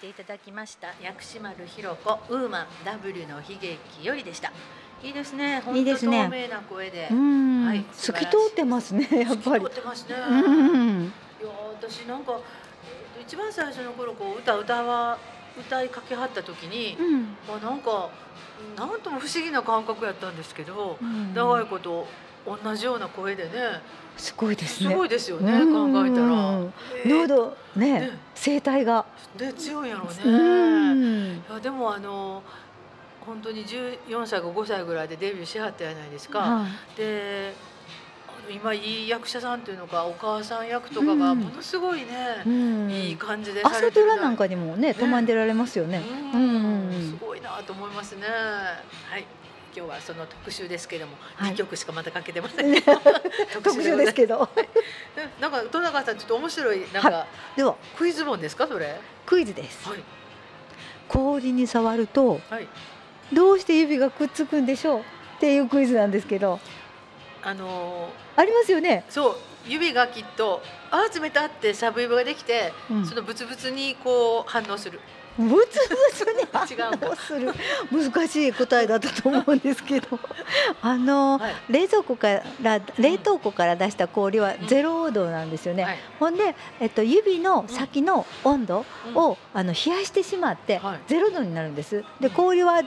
Speaker 3: て
Speaker 1: いただきました薬師丸ひろ子ウーマン W の悲劇よりでした。いいですね本当透明な声で、
Speaker 2: うん、
Speaker 1: はい
Speaker 2: 透き通ってますねやっぱり。
Speaker 1: 透き通ってますね、
Speaker 2: うん。
Speaker 1: いや私なんか一番最初の頃こう歌歌は歌いかけはった時に、
Speaker 2: うん。
Speaker 1: まあなんかなんとも不思議な感覚やったんですけど、
Speaker 2: うん。
Speaker 1: 長いこと同じような声でね。
Speaker 2: すごいです
Speaker 1: す
Speaker 2: ね
Speaker 1: ごいですよね、
Speaker 2: うん。
Speaker 1: 考えたら、
Speaker 2: 喉ね
Speaker 1: ね。
Speaker 2: 声帯が。
Speaker 1: で強いんやろうね、
Speaker 2: うん。
Speaker 1: いやでもあの本当に14歳か5歳ぐらいでデビューしはったじゃないですか、
Speaker 2: はい。
Speaker 1: で今いい役者さんっていうのかお母さん役とかが
Speaker 2: うん。
Speaker 1: ものすごいね、
Speaker 2: うん。
Speaker 1: いい感じでさ
Speaker 2: 朝ドラなんかにもね、止まんでられますよね。
Speaker 1: う
Speaker 2: うんん。
Speaker 1: すごいなと思いますね。はい今日はその特集ですけども、
Speaker 2: はい。
Speaker 1: 2曲しかまだかけてません。
Speaker 2: 特集ですけど。
Speaker 1: なんか戸中さんちょっと面白いなんか、
Speaker 2: では。
Speaker 1: クイズ本ですかそれ？
Speaker 2: クイズです。
Speaker 1: はい。
Speaker 2: 氷に触ると
Speaker 1: はい。
Speaker 2: どうして指がくっつくんでしょうっていうクイズなんですけど、
Speaker 1: あの
Speaker 2: ありますよね。
Speaker 1: ーそう。指がきっとあー冷たってしゃぶ指ができて、
Speaker 2: うん。
Speaker 1: そのブツブツにこう反応する
Speaker 2: ブツブツに
Speaker 1: 違うか
Speaker 2: 反応する。難しい答えだったと思うんですけど、あの
Speaker 1: はい。
Speaker 2: 冷蔵庫から冷凍庫から出した氷は
Speaker 1: うん。
Speaker 2: ゼロ度なんですよね。
Speaker 1: はい。
Speaker 2: ほんで、えっと、指の先の温度を、あの冷やしてしまって、
Speaker 1: はい。
Speaker 2: ゼロ度になるんです。で
Speaker 1: うん。
Speaker 2: 氷は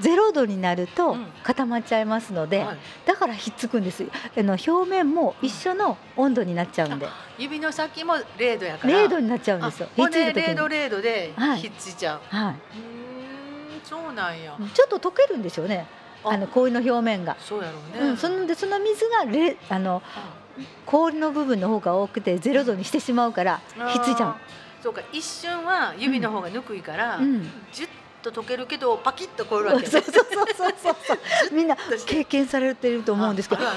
Speaker 2: ゼロ度になると
Speaker 1: うん。
Speaker 2: 固まっちゃいますので、
Speaker 1: はい。
Speaker 2: だからひっつくんです。あの表面も一緒の温度になっちゃうんで。
Speaker 1: 指の先も0度やから。
Speaker 2: 0度になっちゃうんですよ。
Speaker 1: あほんで
Speaker 2: ひっついた時
Speaker 1: 0度
Speaker 2: に、
Speaker 1: 0度で
Speaker 2: はい。
Speaker 1: ひっついちゃう、
Speaker 2: は
Speaker 1: うーんそうなんや。
Speaker 2: い、ちょっと溶けるんでしょうね。あ。の氷の表面が。
Speaker 1: そうやろうね、
Speaker 2: うん、そのでその水がれあの氷の部分の方が多くてゼロ度にしてしまうからひっついちゃ
Speaker 1: あーそうか一瞬は指の方がぬくいから、
Speaker 2: う。うん、
Speaker 1: ジュッと溶けるけどパキッと凍るわけ
Speaker 2: そうそうそうそうそう。そうみんな経験されてると思うんですけど。
Speaker 1: あ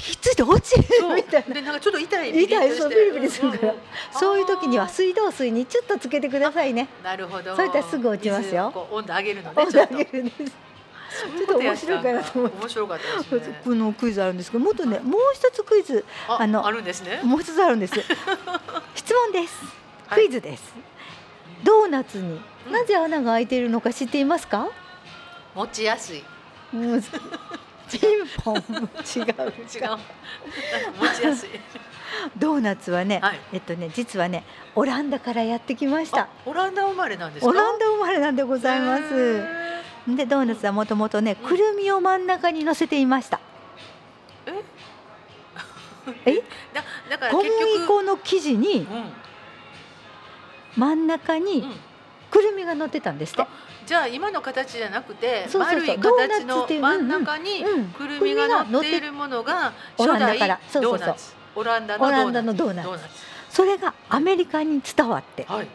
Speaker 2: ひっついて落ちるみたいな。
Speaker 1: でなんかちょっと痛い。
Speaker 2: 痛いそうビリビリするから。
Speaker 1: うんうん
Speaker 2: そういう時には水道水にちょっとつけてくださいね。
Speaker 1: なるほど。
Speaker 2: そういったらすぐ落ちますよ。
Speaker 1: 温度上げるのね
Speaker 2: 温度
Speaker 1: ちょっと
Speaker 2: 上げるんですちょっと面白いかなと思って。
Speaker 1: 面白かったですね。
Speaker 2: このクイズあるんですけどもっとねもう一つクイズ
Speaker 1: あ
Speaker 2: あの
Speaker 1: あるんですね。
Speaker 2: もう一つあるんです。質問です。
Speaker 1: はい。
Speaker 2: クイズです。ドーナツに
Speaker 1: うん。
Speaker 2: なぜ穴が開いているのか知っていますか？
Speaker 1: 持ちやすい。
Speaker 2: うんピンポン。違う。
Speaker 1: 違う。持ちやすい。
Speaker 2: ドーナツはね、
Speaker 1: はい。
Speaker 2: えっとね実はねオランダからやってきました。
Speaker 1: あオランダ生まれなんですか？
Speaker 2: オランダ生まれなんでございます。
Speaker 1: へ
Speaker 2: でドーナツはもともとね
Speaker 1: うん。
Speaker 2: くるみを真ん中に乗せていました。
Speaker 1: ー
Speaker 2: え？
Speaker 1: だだから
Speaker 2: 小
Speaker 1: 結局。
Speaker 2: 麦粉の生地に
Speaker 1: うん。
Speaker 2: 真ん中に
Speaker 1: うん。
Speaker 2: くるみが乗ってたんですって。
Speaker 1: あじゃあ今の形じゃなくて丸い
Speaker 2: ドーナ
Speaker 1: 形の
Speaker 2: ツっていう
Speaker 1: 真ん中に
Speaker 2: うん
Speaker 1: くるみが乗っているものが初代ドーナツ。オランダの
Speaker 2: ドーナツ。それがアメリカに伝わって
Speaker 1: はい。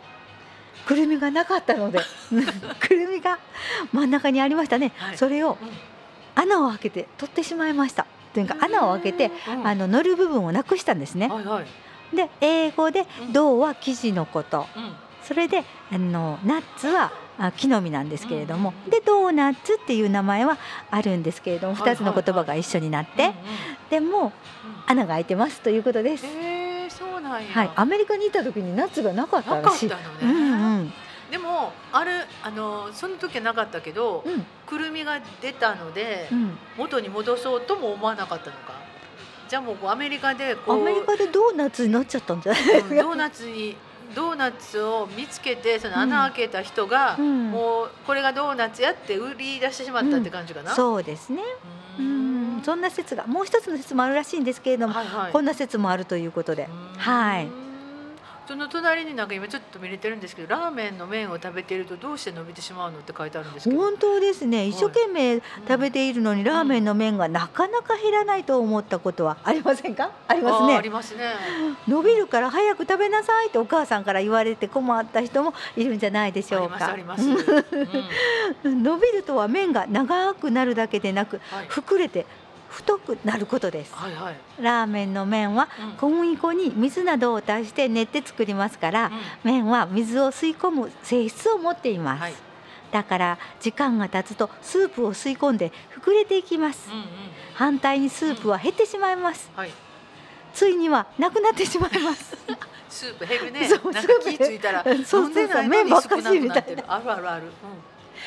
Speaker 2: くるみがなかったので くるみが真ん中にありましたね、
Speaker 1: はい。
Speaker 2: それを穴を開けて取ってしまいました。というか穴を開けて、
Speaker 1: うん。
Speaker 2: あの乗る部分をなくしたんですね、
Speaker 1: はいはい。
Speaker 2: で英語で
Speaker 1: うん。
Speaker 2: 銅は生地のこと。
Speaker 1: うん。
Speaker 2: それであのナッツはあ木の実なんですけれども、
Speaker 1: うん
Speaker 2: でドーナツっていう名前はあるんですけれども、
Speaker 1: はいはい
Speaker 2: 2つの言葉が一緒になって、
Speaker 1: うんうん。
Speaker 2: でも穴が開いてますということです。
Speaker 1: へえそうなんや。
Speaker 2: はい、アメリカに行った時にナッツがなかった
Speaker 1: らっ
Speaker 2: しい。うんうん。
Speaker 1: でもあれあのその時はなかったけど
Speaker 2: うん。
Speaker 1: くるみが出たので
Speaker 2: うん、
Speaker 1: 元に戻そうとも思わなかったのか。じゃあもうアメリカで
Speaker 2: アメリカでドーナツになっちゃったんじゃない
Speaker 1: うんドーナツにドーナツを見つけてその穴開けた人が、
Speaker 2: うん
Speaker 1: もうこれがドーナツやって売り出してしまったって感じかな？
Speaker 2: そうですね。
Speaker 1: う
Speaker 2: うんん、そんな説がもう一つの説もあるらしいんですけれども、
Speaker 1: はいはい。
Speaker 2: こんな説もあるということで、
Speaker 1: うん
Speaker 2: はい。
Speaker 1: その隣になんか今ちょっと見れてるんですけどラーメンの麺を食べているとどうして伸びてしまうのって書いてあるんですけど。
Speaker 2: 本当ですね。一生懸命食べているのにラーメンの麺がなかなか減らないと思ったことはありませんか？あります
Speaker 1: あーあ
Speaker 2: ね。
Speaker 1: りますね。
Speaker 2: 伸びるから早く食べなさいとお母さんから言われて困った人もいるんじゃないでしょうか。伸びるとは麺が長くなるだけでなく
Speaker 1: はい
Speaker 2: 膨れて太くなることです。
Speaker 1: はいはい。
Speaker 2: ラーメンの麺は
Speaker 1: うん。
Speaker 2: 小麦粉に水などを足して練って作りますから、
Speaker 1: うん。
Speaker 2: 麺は水を吸い込む性質を持っています、
Speaker 1: はい。
Speaker 2: だから時間が経つとスープを吸い込んで膨れていきます、
Speaker 1: うんうん。
Speaker 2: 反対にスープは減ってしまいます。
Speaker 1: はい。
Speaker 2: ついにはなくなってしまいます。
Speaker 1: スープ減るね。
Speaker 2: そう
Speaker 1: なんか気ついたら
Speaker 2: そうそうそう
Speaker 1: 飲んでないのに少なくなってるあるあるある、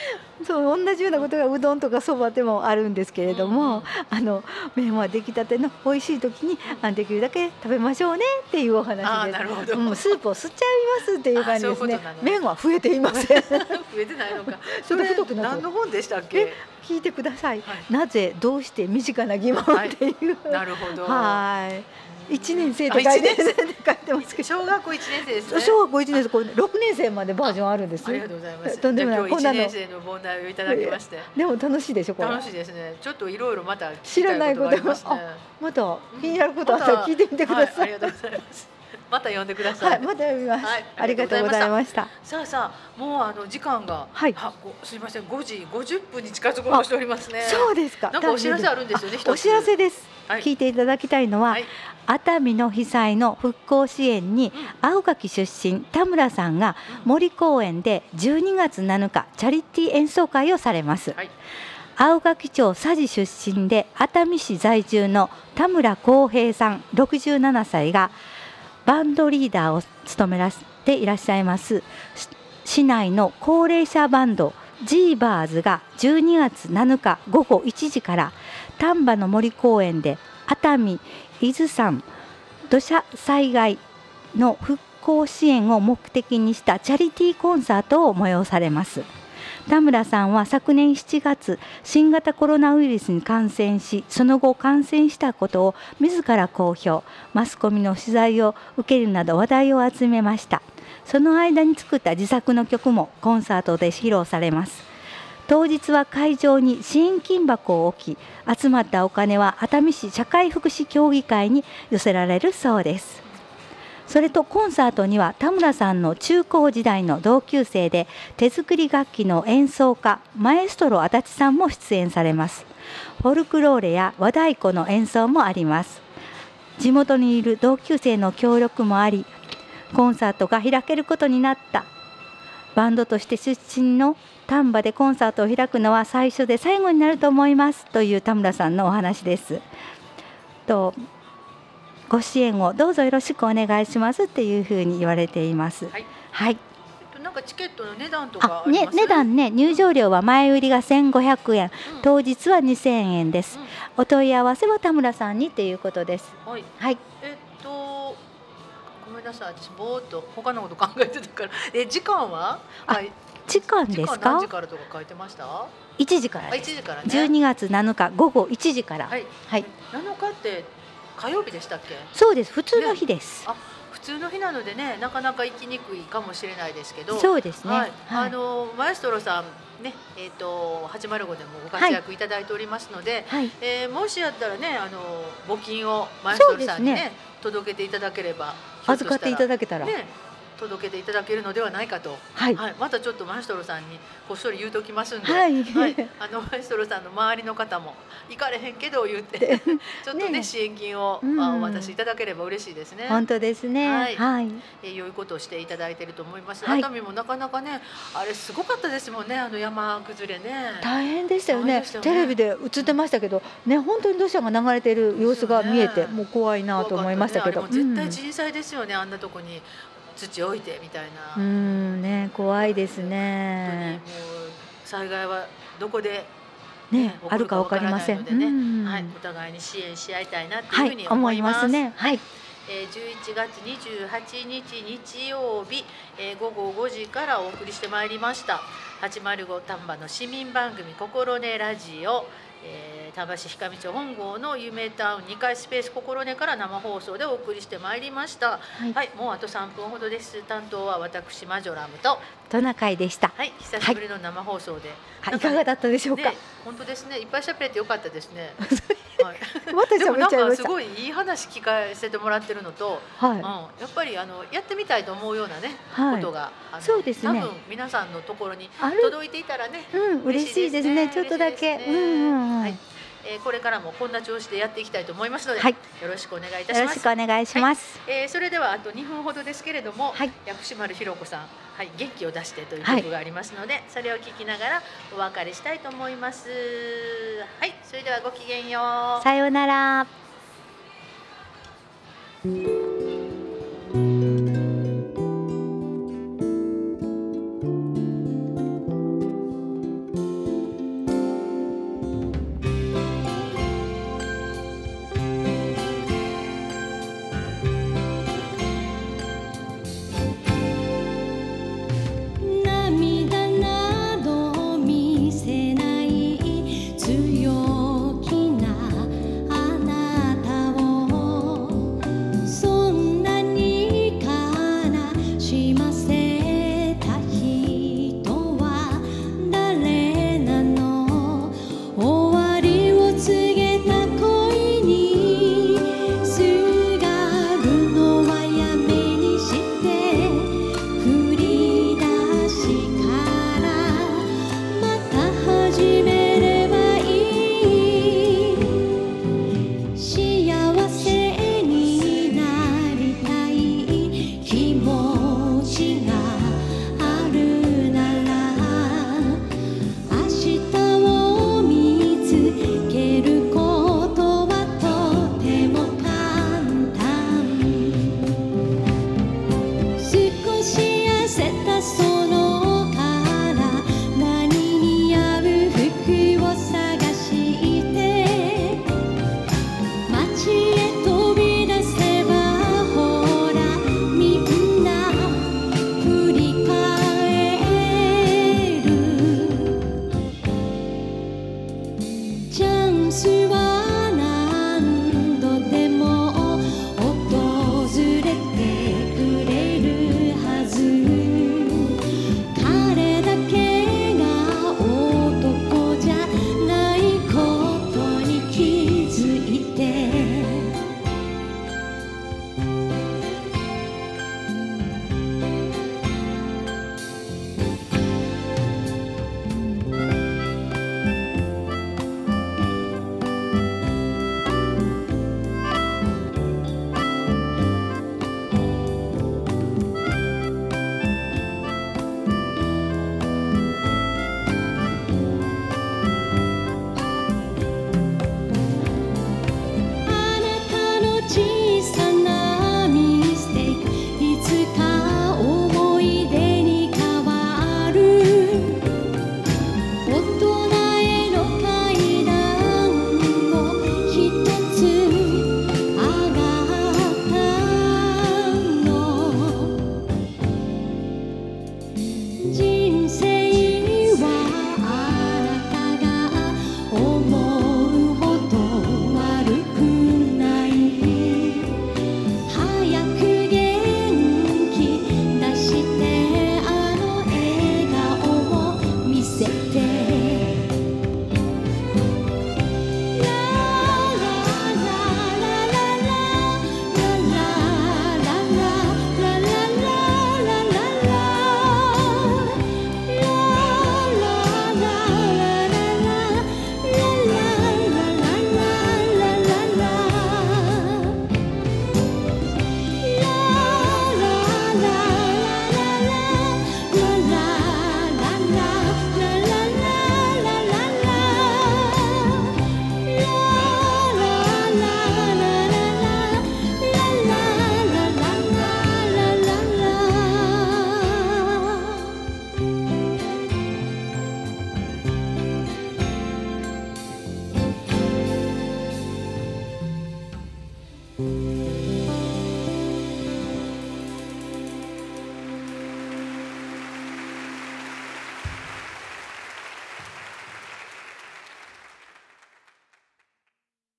Speaker 2: そう同じようなことがうどんとかそばでもあるんですけれども、
Speaker 1: うん
Speaker 2: あの麺は出来たての美味しい時にあできるだけ食べましょうねっていうお話です。
Speaker 1: なるほど、
Speaker 2: うん、スープを吸っちゃいますっていう感じですね
Speaker 1: ういう。
Speaker 2: 麺は増えていません。
Speaker 1: 増えてないのか
Speaker 2: それ太くな
Speaker 1: 何の本でしたっけ？
Speaker 2: 聞いてください。
Speaker 1: はい
Speaker 2: なぜどうして身近な疑問っていう。
Speaker 1: なるほど
Speaker 2: はい。一年生って
Speaker 1: あ
Speaker 2: 書いてますけど。
Speaker 1: 小学校一年生ですね
Speaker 2: 小学校一年生これ六年生までバージョンあるんです
Speaker 1: あ。りがとうございます
Speaker 2: とんでもない
Speaker 1: 一年生の問題をいただきまして
Speaker 2: でも楽しいでしょこれ。
Speaker 1: 楽しいですねちょっといろいろまた聞
Speaker 2: 知らないこと
Speaker 1: ありま
Speaker 2: た気になることあったら聞いてみてくだ
Speaker 1: はい、
Speaker 2: さい。
Speaker 1: ありがとうございます また呼んでください、
Speaker 2: はい、また読みます。
Speaker 1: はい
Speaker 2: ありがとうございました。
Speaker 1: さあさあもうあの時間が
Speaker 2: はい。
Speaker 1: あごすみません。5時50分に近づこうとしておりますね。
Speaker 2: そうですか。
Speaker 1: なんかお知らせあるんですよね
Speaker 2: お知らせです。
Speaker 1: はい。
Speaker 2: 聞いていただきたいのは、
Speaker 1: はい。
Speaker 2: 熱海の被災の復興支援に青垣出身田村さんが森公園で12月7日チャリティー演奏会をされます。
Speaker 1: はい。
Speaker 2: 青垣町佐治出身で熱海市在住の田村光平さん67歳がバンドリーダーを務めらせていらっしゃいます。市内の高齢者バンドジーバーズが12月7日午後1時から丹波の森公園で熱海伊豆山土砂災害の復興支援を目的にしたチャリティーコンサートを催されます。田村さんは昨年7月新型コロナウイルスに感染しその後感染したことを自ら公表。マスコミの取材を受けるなど話題を集めました。その間に作った自作の曲もコンサートで披露されます。当日は会場に支援金箱を置き集まったお金は熱海市社会福祉協議会に寄せられるそうです。それとコンサートには田村さんの中高時代の同級生で手作り楽器の演奏家マエストロ足立さんも出演されます。フォルクローレや和太鼓の演奏もあります。地元にいる同級生の協力もありコンサートが開けることになった。バンドとして出身の丹波でコンサートを開くのは最初で最後になると思いますという田村さんのお話です。とご支援をどうぞよろしくお願いしますっていうふうに言われています。
Speaker 1: はい
Speaker 2: はい。
Speaker 1: えっとなんかチケットの値段とか
Speaker 2: あ、ね値段ね入場料は前売りが1500円、
Speaker 1: うん
Speaker 2: 当日は2000円です。お問い合わせは田村さんにっていうことです。
Speaker 1: はい
Speaker 2: はい。
Speaker 1: えっとごめんなさい私ぼーっと他のこと考えてたからえ時間は？
Speaker 2: あ
Speaker 1: はい
Speaker 2: 時間ですか？
Speaker 1: 何時からとか書いてました？あ
Speaker 2: 1時から
Speaker 1: 1
Speaker 2: です。
Speaker 1: 時からね
Speaker 2: 12月7日午後1時から。
Speaker 1: はい
Speaker 2: はい。
Speaker 1: 7日って火曜日でしたっけ？
Speaker 2: そうです。普通の日です。
Speaker 1: あ普通の日なのでねなかなか行きにくいかもしれないですけど
Speaker 2: そうですね。
Speaker 1: はい、
Speaker 2: はい
Speaker 1: あのマエストロさんねえっ、と805でもご活躍いただいておりますので、
Speaker 2: はい。
Speaker 1: えーもしやったらねあの募金をマエストロさんにね
Speaker 2: そうです
Speaker 1: 届けていただければ
Speaker 2: 預かっていた
Speaker 1: だ
Speaker 2: だけたら。
Speaker 1: ね届けていただけるのではないかと、
Speaker 2: はい。
Speaker 1: はい、またちょっとマエストロさんにこっそり言うときますんで、
Speaker 2: はい。
Speaker 1: あのマエストロさんの周りの方も行かれへんけど言って ちょっとね
Speaker 2: ね。
Speaker 1: 支援金を、
Speaker 2: うん。
Speaker 1: あお渡しいただければ嬉しいですね。
Speaker 2: 本当ですね。
Speaker 1: はい。
Speaker 2: はい。
Speaker 1: えー、良いことをしていただいていると思います。
Speaker 2: はい。
Speaker 1: 熱海もなかなかね、あれすごかったですもんね、あの山崩れね。
Speaker 2: 大変でしたよね。
Speaker 1: よね。
Speaker 2: テレビで映ってましたけど、ね本当に土砂が流れている様子が見えて、
Speaker 1: ね。
Speaker 2: もう怖いなと思いましたけど、
Speaker 1: ね。絶対人災ですよね、あんなとこに土置いてみたいな。
Speaker 2: うん、うんね怖いです
Speaker 1: 本当に
Speaker 2: ね
Speaker 1: もう災害はどこで
Speaker 2: ね
Speaker 1: 起こ
Speaker 2: あるかわかりません。
Speaker 1: でね
Speaker 2: うん。
Speaker 1: はい、お互いに支援し合いたいなっていう
Speaker 2: はい
Speaker 1: ふうに
Speaker 2: 思いま
Speaker 1: 思いますす。
Speaker 2: ね。はい。
Speaker 1: えー、11月28日日曜日、えー午後5時からお送りしてまいりました。805丹波の市民番組「心根ラジオ」えー丹波市氷上町本郷の夢タウン2階スペース心根から生放送でお送りしてまいりました。
Speaker 2: はい。
Speaker 1: はい、もうあと3分ほどです。担当は私マジョラムと
Speaker 2: トナカイでした、
Speaker 1: はい久しぶりの生放送で、
Speaker 2: はい。いかがだったでしょうか、
Speaker 1: ね本当ですね。いっぱい喋れてよかったですね、はい、
Speaker 2: また
Speaker 1: でもなん
Speaker 2: 喋っちゃいました？
Speaker 1: かすごいいい話聞かせてもらってるのと、
Speaker 2: はい、
Speaker 1: うん、やっぱりあのやってみたいと思うようなね、
Speaker 2: はい。
Speaker 1: ことが
Speaker 2: そうですね。
Speaker 1: 多分皆さんのところに届いていたらね、
Speaker 2: うん嬉しいですね。ちょっとだけ、うんうんうん。
Speaker 1: はい。えーこれからもこんな調子でやっていきたいと思いますので、
Speaker 2: はい。
Speaker 1: よろしくお願いいたします。
Speaker 2: よろしく。お願いします、
Speaker 1: えーそれではあと2分ほどですけれども、
Speaker 2: はい。
Speaker 1: 薬師丸ひろ子さん、はい、元気を出してという曲がありますので、はい、それを聞きながらお別れしたいと思います。はい、それではごきげんよう。
Speaker 2: さようなら。